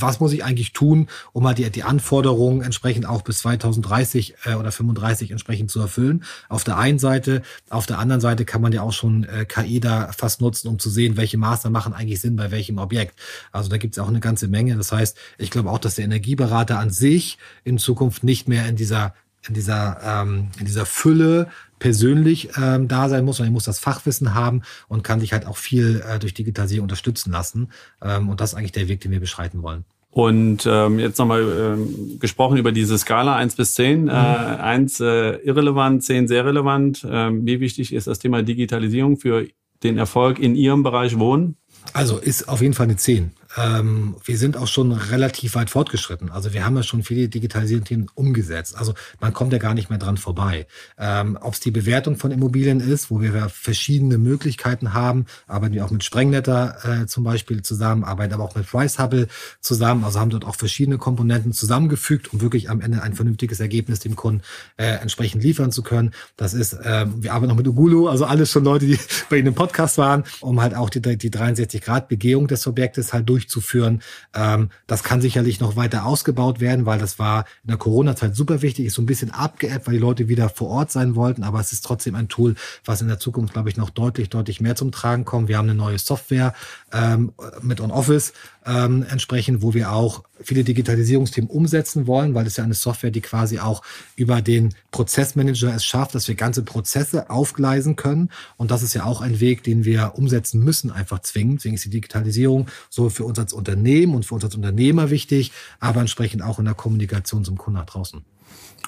was muss ich eigentlich tun, um mal die, die Anforderungen entsprechend auch bis 2030 äh, oder 35 entsprechend zu erfüllen. Auf der einen Seite, auf der anderen Seite kann man ja auch schon äh, KI da fast nutzen, um zu sehen, welche Maßnahmen machen eigentlich Sinn bei welchem Objekt. Also da gibt es auch eine ganze Menge. Das heißt, ich glaube auch, dass der Energieberater an sich in Zukunft nicht mehr in dieser in dieser, ähm, in dieser Fülle persönlich ähm, da sein muss, sondern ich muss das Fachwissen haben und kann sich halt auch viel äh, durch Digitalisierung unterstützen lassen. Ähm, und das ist eigentlich der Weg, den wir beschreiten wollen.
Und ähm, jetzt nochmal ähm, gesprochen über diese Skala 1 bis 10. Mhm. Äh, 1 äh, irrelevant, 10 sehr relevant. Ähm, wie wichtig ist das Thema Digitalisierung für den Erfolg in Ihrem Bereich Wohnen?
Also ist auf jeden Fall eine 10 ähm, wir sind auch schon relativ weit fortgeschritten. Also wir haben ja schon viele Digitalisierungsthemen umgesetzt. Also man kommt ja gar nicht mehr dran vorbei. Ähm, Ob es die Bewertung von Immobilien ist, wo wir verschiedene Möglichkeiten haben, arbeiten wir auch mit Sprengnetter äh, zum Beispiel zusammen, arbeiten aber auch mit Price Hubble zusammen. Also haben dort auch verschiedene Komponenten zusammengefügt, um wirklich am Ende ein vernünftiges Ergebnis dem Kunden äh, entsprechend liefern zu können. Das ist, äh, wir arbeiten auch mit Ugulu, also alles schon Leute, die bei Ihnen im Podcast waren, um halt auch die, die 63-Grad-Begehung des Objektes halt durch durchzuführen. Ähm, das kann sicherlich noch weiter ausgebaut werden, weil das war in der Corona-Zeit super wichtig, ist so ein bisschen abgeappt, weil die Leute wieder vor Ort sein wollten, aber es ist trotzdem ein Tool, was in der Zukunft, glaube ich, noch deutlich, deutlich mehr zum Tragen kommt. Wir haben eine neue Software ähm, mit OnOffice ähm, entsprechend, wo wir auch viele Digitalisierungsthemen umsetzen wollen, weil es ja eine Software, die quasi auch über den Prozessmanager es schafft, dass wir ganze Prozesse aufgleisen können. Und das ist ja auch ein Weg, den wir umsetzen müssen, einfach zwingend. Deswegen ist die Digitalisierung so für uns als Unternehmen und für uns als Unternehmer wichtig, aber entsprechend auch in der Kommunikation zum Kunden nach draußen.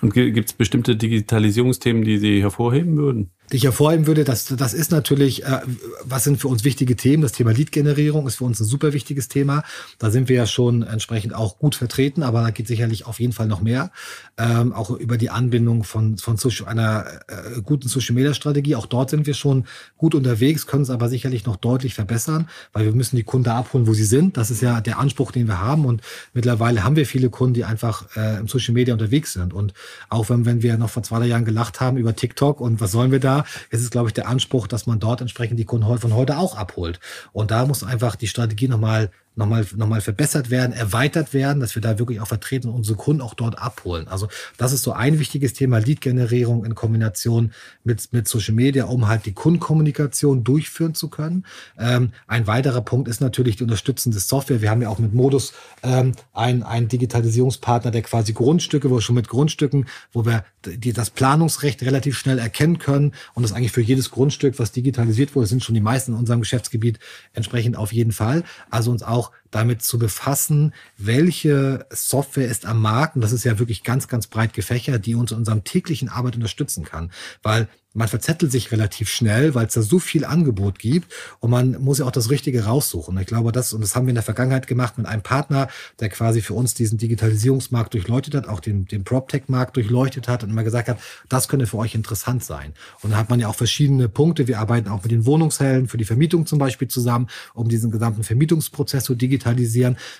Und gibt es bestimmte Digitalisierungsthemen, die Sie hervorheben würden?
Die ich hervorheben würde, das, das ist natürlich, äh, was sind für uns wichtige Themen? Das Thema Lead-Generierung ist für uns ein super wichtiges Thema. Da sind wir ja schon entsprechend auch gut vertreten, aber da geht sicherlich auf jeden Fall noch mehr. Ähm, auch über die Anbindung von, von Social, einer äh, guten Social-Media-Strategie. Auch dort sind wir schon gut unterwegs, können es aber sicherlich noch deutlich verbessern, weil wir müssen die Kunden abholen, wo sie sind. Das ist ja der Anspruch, den wir haben. Und mittlerweile haben wir viele Kunden, die einfach äh, im Social-Media unterwegs sind. Und auch wenn, wenn wir noch vor zwei drei Jahren gelacht haben über TikTok und was sollen wir da, ist es, glaube ich, der Anspruch, dass man dort entsprechend die Kunden von heute auch abholt. Und da muss einfach die Strategie nochmal nochmal nochmal verbessert werden, erweitert werden, dass wir da wirklich auch vertreten und unsere Kunden auch dort abholen. Also das ist so ein wichtiges Thema, Lead-Generierung in Kombination mit, mit Social Media, um halt die Kundenkommunikation durchführen zu können. Ähm, ein weiterer Punkt ist natürlich die unterstützende Software. Wir haben ja auch mit Modus ähm, einen, einen Digitalisierungspartner, der quasi Grundstücke, wo wir schon mit Grundstücken, wo wir die, das Planungsrecht relativ schnell erkennen können und das eigentlich für jedes Grundstück, was digitalisiert wurde, sind schon die meisten in unserem Geschäftsgebiet entsprechend auf jeden Fall. Also uns auch well damit zu befassen, welche Software ist am Markt, und das ist ja wirklich ganz, ganz breit gefächert, die uns in unserem täglichen Arbeit unterstützen kann. Weil man verzettelt sich relativ schnell, weil es da so viel Angebot gibt und man muss ja auch das Richtige raussuchen. Ich glaube, das, und das haben wir in der Vergangenheit gemacht mit einem Partner, der quasi für uns diesen Digitalisierungsmarkt durchleuchtet hat, auch den, den PropTech-Markt durchleuchtet hat und immer gesagt hat, das könnte für euch interessant sein. Und da hat man ja auch verschiedene Punkte. Wir arbeiten auch mit den Wohnungshelden für die Vermietung zum Beispiel zusammen, um diesen gesamten Vermietungsprozess zu digitalisieren.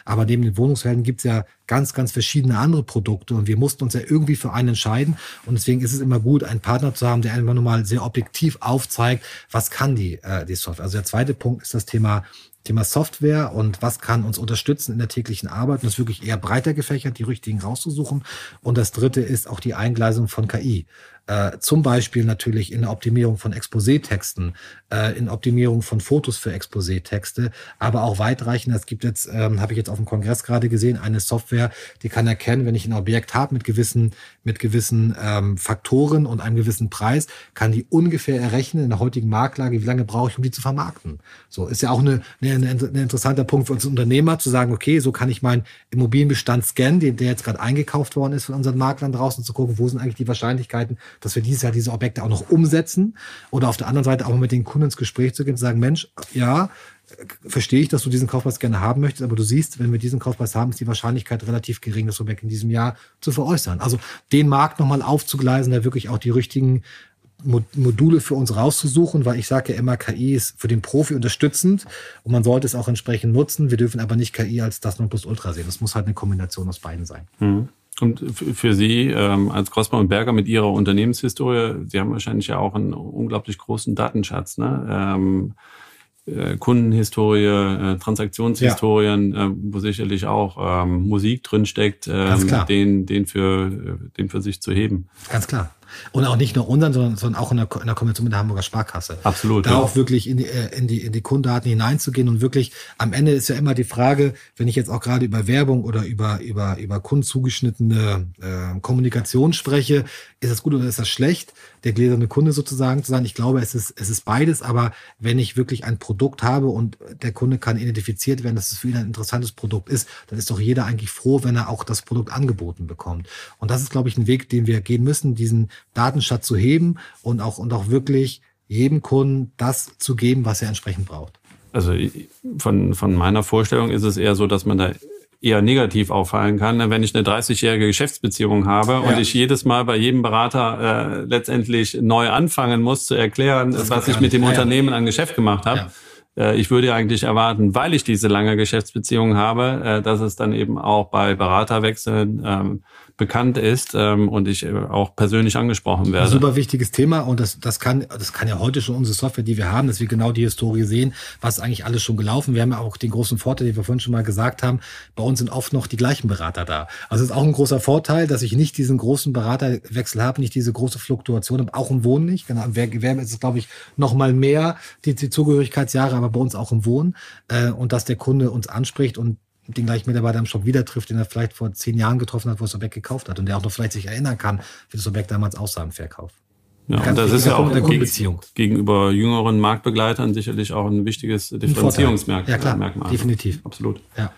Aber neben den Wohnungshelden gibt es ja ganz, ganz verschiedene andere Produkte und wir mussten uns ja irgendwie für einen entscheiden. Und deswegen ist es immer gut, einen Partner zu haben, der einfach nur mal sehr objektiv aufzeigt, was kann die, äh, die Software. Also der zweite Punkt ist das Thema Thema Software und was kann uns unterstützen in der täglichen Arbeit. Und das ist wirklich eher breiter gefächert, die richtigen rauszusuchen. Und das dritte ist auch die Eingleisung von KI. Äh, zum Beispiel natürlich in der Optimierung von Exposé-Texten, äh, in Optimierung von Fotos für Exposé-Texte, aber auch weitreichend. Es gibt jetzt, ähm, habe ich jetzt auf dem Kongress gerade gesehen, eine Software, die kann erkennen, wenn ich ein Objekt habe mit gewissen, mit gewissen ähm, Faktoren und einem gewissen Preis, kann die ungefähr errechnen in der heutigen Marktlage, wie lange brauche ich, um die zu vermarkten. So ist ja auch eine, eine, eine, ein interessanter Punkt für uns Unternehmer zu sagen, okay, so kann ich meinen Immobilienbestand scannen, den, der jetzt gerade eingekauft worden ist von unseren Maklern draußen, zu gucken, wo sind eigentlich die Wahrscheinlichkeiten, dass wir dieses Jahr diese Objekte auch noch umsetzen oder auf der anderen Seite auch mit den Kunden ins Gespräch zu gehen und sagen, Mensch, ja, verstehe ich, dass du diesen Kaufpreis gerne haben möchtest, aber du siehst, wenn wir diesen Kaufpreis haben, ist die Wahrscheinlichkeit relativ gering, das Objekt in diesem Jahr zu veräußern. Also den Markt nochmal aufzugleisen, da wirklich auch die richtigen Module für uns rauszusuchen, weil ich sage ja immer, KI ist für den Profi unterstützend und man sollte es auch entsprechend nutzen. Wir dürfen aber nicht KI als das Nonplusultra sehen. Das muss halt eine Kombination aus beiden sein.
Mhm. Und für Sie ähm, als Grossmann und Berger mit Ihrer Unternehmenshistorie, Sie haben wahrscheinlich ja auch einen unglaublich großen Datenschatz, ne? Ähm, äh, Kundenhistorie, äh, Transaktionshistorien, ja. äh, wo sicherlich auch ähm, Musik drinsteckt, ähm, den, den, für, äh, den für sich zu heben.
Ganz klar. Und auch nicht nur unseren, sondern, sondern auch in der, in der Kombination mit der Hamburger Sparkasse.
Absolut.
Da ja. auch wirklich in die, äh, in, die, in die Kundendaten hineinzugehen und wirklich, am Ende ist ja immer die Frage, wenn ich jetzt auch gerade über Werbung oder über, über, über kundenzugeschnittene äh, Kommunikation spreche, ist das gut oder ist das schlecht, der gläserne Kunde sozusagen zu sein? Ich glaube, es ist, es ist beides, aber wenn ich wirklich ein Produkt habe und der Kunde kann identifiziert werden, dass es für ihn ein interessantes Produkt ist, dann ist doch jeder eigentlich froh, wenn er auch das Produkt angeboten bekommt. Und das ist, glaube ich, ein Weg, den wir gehen müssen, diesen Datenschatz zu heben und auch, und auch wirklich jedem Kunden das zu geben, was er entsprechend braucht.
Also von, von meiner Vorstellung ist es eher so, dass man da eher negativ auffallen kann, wenn ich eine 30-jährige Geschäftsbeziehung habe ja. und ich jedes Mal bei jedem Berater äh, letztendlich neu anfangen muss zu erklären, das was ich mit dem ja, Unternehmen ja. an Geschäft gemacht habe. Äh, ich würde eigentlich erwarten, weil ich diese lange Geschäftsbeziehung habe, äh, dass es dann eben auch bei Beraterwechseln ähm, bekannt ist ähm, und ich äh, auch persönlich angesprochen werde.
super wichtiges Thema und das, das kann das kann ja heute schon unsere Software, die wir haben, dass wir genau die Historie sehen, was eigentlich alles schon gelaufen. Wir haben ja auch den großen Vorteil, den wir vorhin schon mal gesagt haben, bei uns sind oft noch die gleichen Berater da. Also es ist auch ein großer Vorteil, dass ich nicht diesen großen Beraterwechsel habe, nicht diese große Fluktuation habe, auch im Wohnen nicht. Genau, im Gewerbe ist es, glaube ich, noch mal mehr die, die Zugehörigkeitsjahre, aber bei uns auch im Wohnen. Äh, und dass der Kunde uns anspricht und den gleichen Mitarbeiter im Shop wieder trifft, den er vielleicht vor zehn Jahren getroffen hat, wo das Objekt gekauft hat und der auch noch vielleicht sich erinnern kann, wie das Objekt damals aussah im Verkauf.
Ja, und das ist ja auch gegen, gegenüber jüngeren Marktbegleitern sicherlich auch ein wichtiges Differenzierungsmerkmal.
Ja, klar, Merkmal. definitiv.
Absolut. Ja.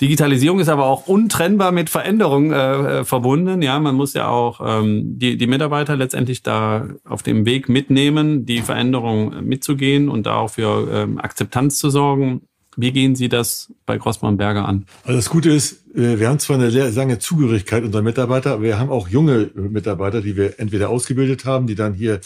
Digitalisierung ist aber auch untrennbar mit Veränderungen äh, äh, verbunden. Ja, man muss ja auch ähm, die, die Mitarbeiter letztendlich da auf dem Weg mitnehmen, die Veränderung mitzugehen und da auch für ähm, Akzeptanz zu sorgen. Wie gehen Sie das bei Grossmann Berger an?
Also das Gute ist, wir haben zwar eine lange Zugehörigkeit unserer Mitarbeiter, aber wir haben auch junge Mitarbeiter, die wir entweder ausgebildet haben, die dann hier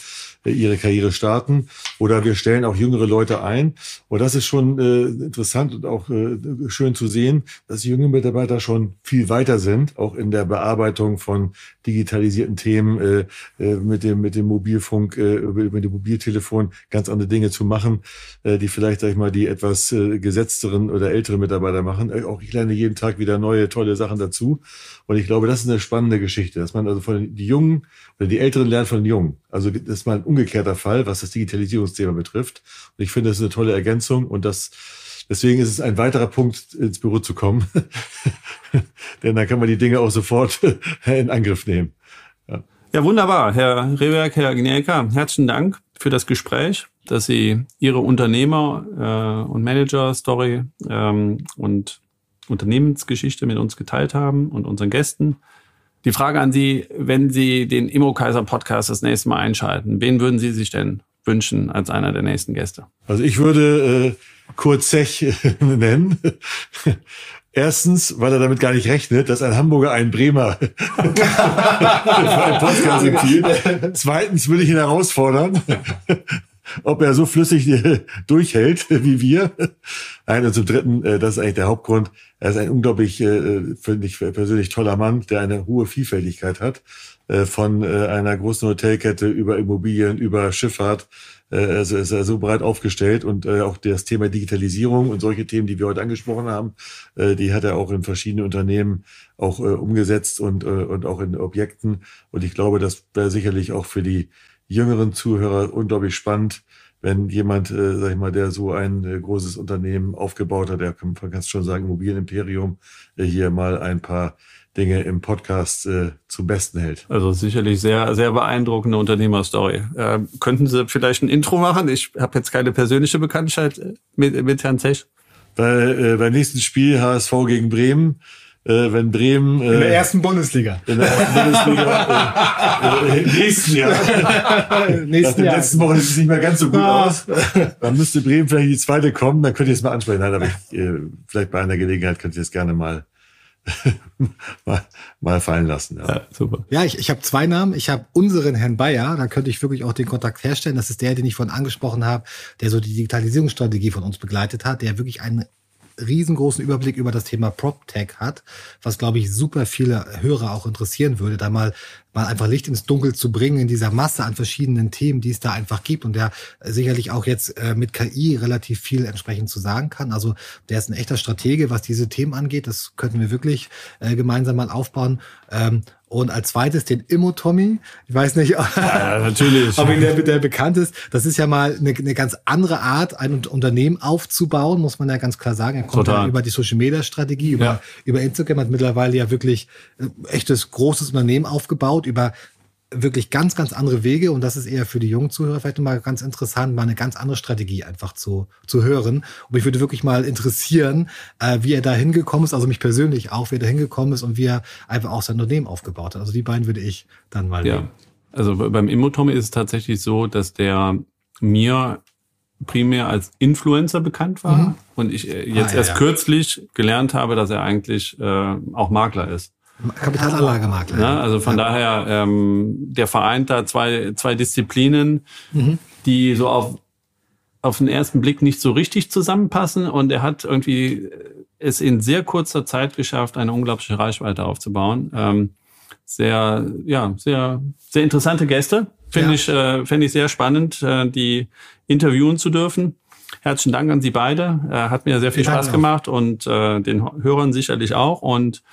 äh, ihre Karriere starten, oder wir stellen auch jüngere Leute ein. Und das ist schon äh, interessant und auch äh, schön zu sehen, dass junge Mitarbeiter schon viel weiter sind, auch in der Bearbeitung von digitalisierten Themen, äh, äh mit dem mit dem Mobilfunk, äh, mit dem Mobiltelefon ganz andere Dinge zu machen, äh, die vielleicht sag ich mal die etwas äh, gesetzteren oder älteren Mitarbeiter machen. Äh, auch ich lerne jeden Tag wieder neue neue tolle Sachen dazu. Und ich glaube, das ist eine spannende Geschichte, dass man also von die Jungen oder die Älteren lernen von den Jungen. Also das ist mal ein umgekehrter Fall, was das Digitalisierungsthema betrifft. Und ich finde, das ist eine tolle Ergänzung und das Deswegen ist es ein weiterer Punkt, ins Büro zu kommen. Denn dann kann man die Dinge auch sofort in Angriff nehmen.
Ja, ja wunderbar. Herr Rehberg, Herr Gnielka, herzlichen Dank für das Gespräch, dass Sie Ihre Unternehmer- äh, und Manager-Story ähm, und Unternehmensgeschichte mit uns geteilt haben und unseren Gästen. Die Frage an Sie, wenn Sie den Immo Kaiser Podcast das nächste Mal einschalten, wen würden Sie sich denn wünschen als einer der nächsten Gäste?
Also ich würde äh, Kurt Zech nennen. Erstens, weil er damit gar nicht rechnet, dass ein Hamburger einen Bremer für einen Podcast empfiehlt. Zweitens würde ich ihn herausfordern, ob er so flüssig durchhält wie wir. Nein, und zum Dritten, äh, das ist eigentlich der Hauptgrund. Er ist ein unglaublich, äh, finde ich persönlich toller Mann, der eine hohe Vielfältigkeit hat. Äh, von einer großen Hotelkette über Immobilien, über Schifffahrt. Also ist er so breit aufgestellt und auch das Thema Digitalisierung und solche Themen, die wir heute angesprochen haben, die hat er auch in verschiedenen Unternehmen auch umgesetzt und, und auch in Objekten. Und ich glaube, das wäre sicherlich auch für die jüngeren Zuhörer unglaublich spannend, wenn jemand, äh, sag ich mal, der so ein äh, großes Unternehmen aufgebaut hat, der kann man schon sagen, Immobilienimperium, äh, hier mal ein paar Dinge im Podcast äh, zum Besten hält.
Also sicherlich sehr, sehr beeindruckende Unternehmerstory. Äh, könnten Sie vielleicht ein Intro machen? Ich habe jetzt keine persönliche Bekanntschaft äh, mit, mit Herrn Zech.
Bei, äh, beim nächsten Spiel HSV gegen Bremen äh, wenn Bremen.
Äh, in der ersten Bundesliga.
In der ersten Bundesliga. äh, Im nächsten Jahr. nächsten Nach den Jahr. letzten Wochen sieht es nicht mehr ganz so gut ah. aus. Dann müsste Bremen vielleicht in die zweite kommen, dann könnt ihr es mal ansprechen. Nein, aber ich, äh, vielleicht bei einer Gelegenheit könnt ihr es gerne mal mal, mal fallen lassen. Ja, ja
super. Ja, ich, ich habe zwei Namen. Ich habe unseren Herrn Bayer, da könnte ich wirklich auch den Kontakt herstellen. Das ist der, den ich vorhin angesprochen habe, der so die Digitalisierungsstrategie von uns begleitet hat, der wirklich einen riesengroßen Überblick über das Thema PropTech hat, was, glaube ich, super viele Hörer auch interessieren würde, da mal mal einfach Licht ins Dunkel zu bringen in dieser Masse an verschiedenen Themen, die es da einfach gibt und der sicherlich auch jetzt äh, mit KI relativ viel entsprechend zu sagen kann. Also der ist ein echter Stratege, was diese Themen angeht. Das könnten wir wirklich äh, gemeinsam mal aufbauen. Ähm, und als zweites den Immo Tommy. Ich weiß nicht,
ja, natürlich.
ob ihn der, der bekannt ist. Das ist ja mal eine, eine ganz andere Art, ein Unternehmen aufzubauen, muss man ja ganz klar sagen. Er kommt ja über die Social Media Strategie, über, ja. über Instagram, hat mittlerweile ja wirklich äh, echtes großes Unternehmen aufgebaut, über wirklich ganz, ganz andere Wege und das ist eher für die jungen Zuhörer vielleicht mal ganz interessant, mal eine ganz andere Strategie einfach zu, zu hören. Und mich würde wirklich mal interessieren, äh, wie er da hingekommen ist, also mich persönlich auch, wie er da hingekommen ist und wie er einfach auch sein Unternehmen aufgebaut hat. Also die beiden würde ich dann mal
ja. nehmen. Also beim Immotommy ist es tatsächlich so, dass der mir primär als Influencer bekannt war mhm. und ich äh, jetzt ah, ja, erst ja. kürzlich gelernt habe, dass er eigentlich äh, auch Makler ist.
Kapitalanlagemakler.
Ja, also von ja. daher, ähm, der vereint da zwei, zwei Disziplinen, mhm. die so auf, auf den ersten Blick nicht so richtig zusammenpassen. Und er hat irgendwie es in sehr kurzer Zeit geschafft, eine unglaubliche Reichweite aufzubauen. Ähm, sehr, ja, sehr, sehr interessante Gäste. Finde ja. ich, äh, finde ich sehr spannend, äh, die interviewen zu dürfen. Herzlichen Dank an Sie beide. Äh, hat mir sehr viel Spaß gemacht und äh, den Hörern sicherlich auch. Und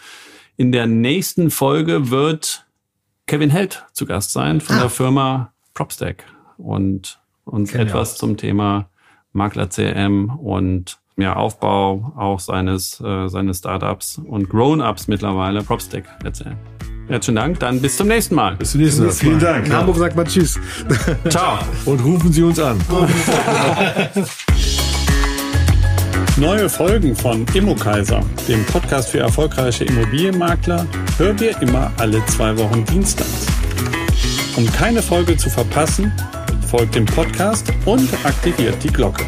in der nächsten Folge wird Kevin Held zu Gast sein von ah. der Firma PropStack und uns Kennen etwas zum Thema Makler CM und ja, Aufbau auch seines, äh, seines Startups und Grown-Ups mittlerweile, PropStack erzählen. Herzlichen Dank, dann bis zum nächsten Mal.
Bis zum nächsten Mal. Vielen Dank.
In Hamburg sagt man Tschüss.
Ciao.
Und rufen Sie uns an.
Neue Folgen von Immokaiser, dem Podcast für erfolgreiche Immobilienmakler, hört ihr immer alle zwei Wochen dienstags. Um keine Folge zu verpassen, folgt dem Podcast und aktiviert die Glocke.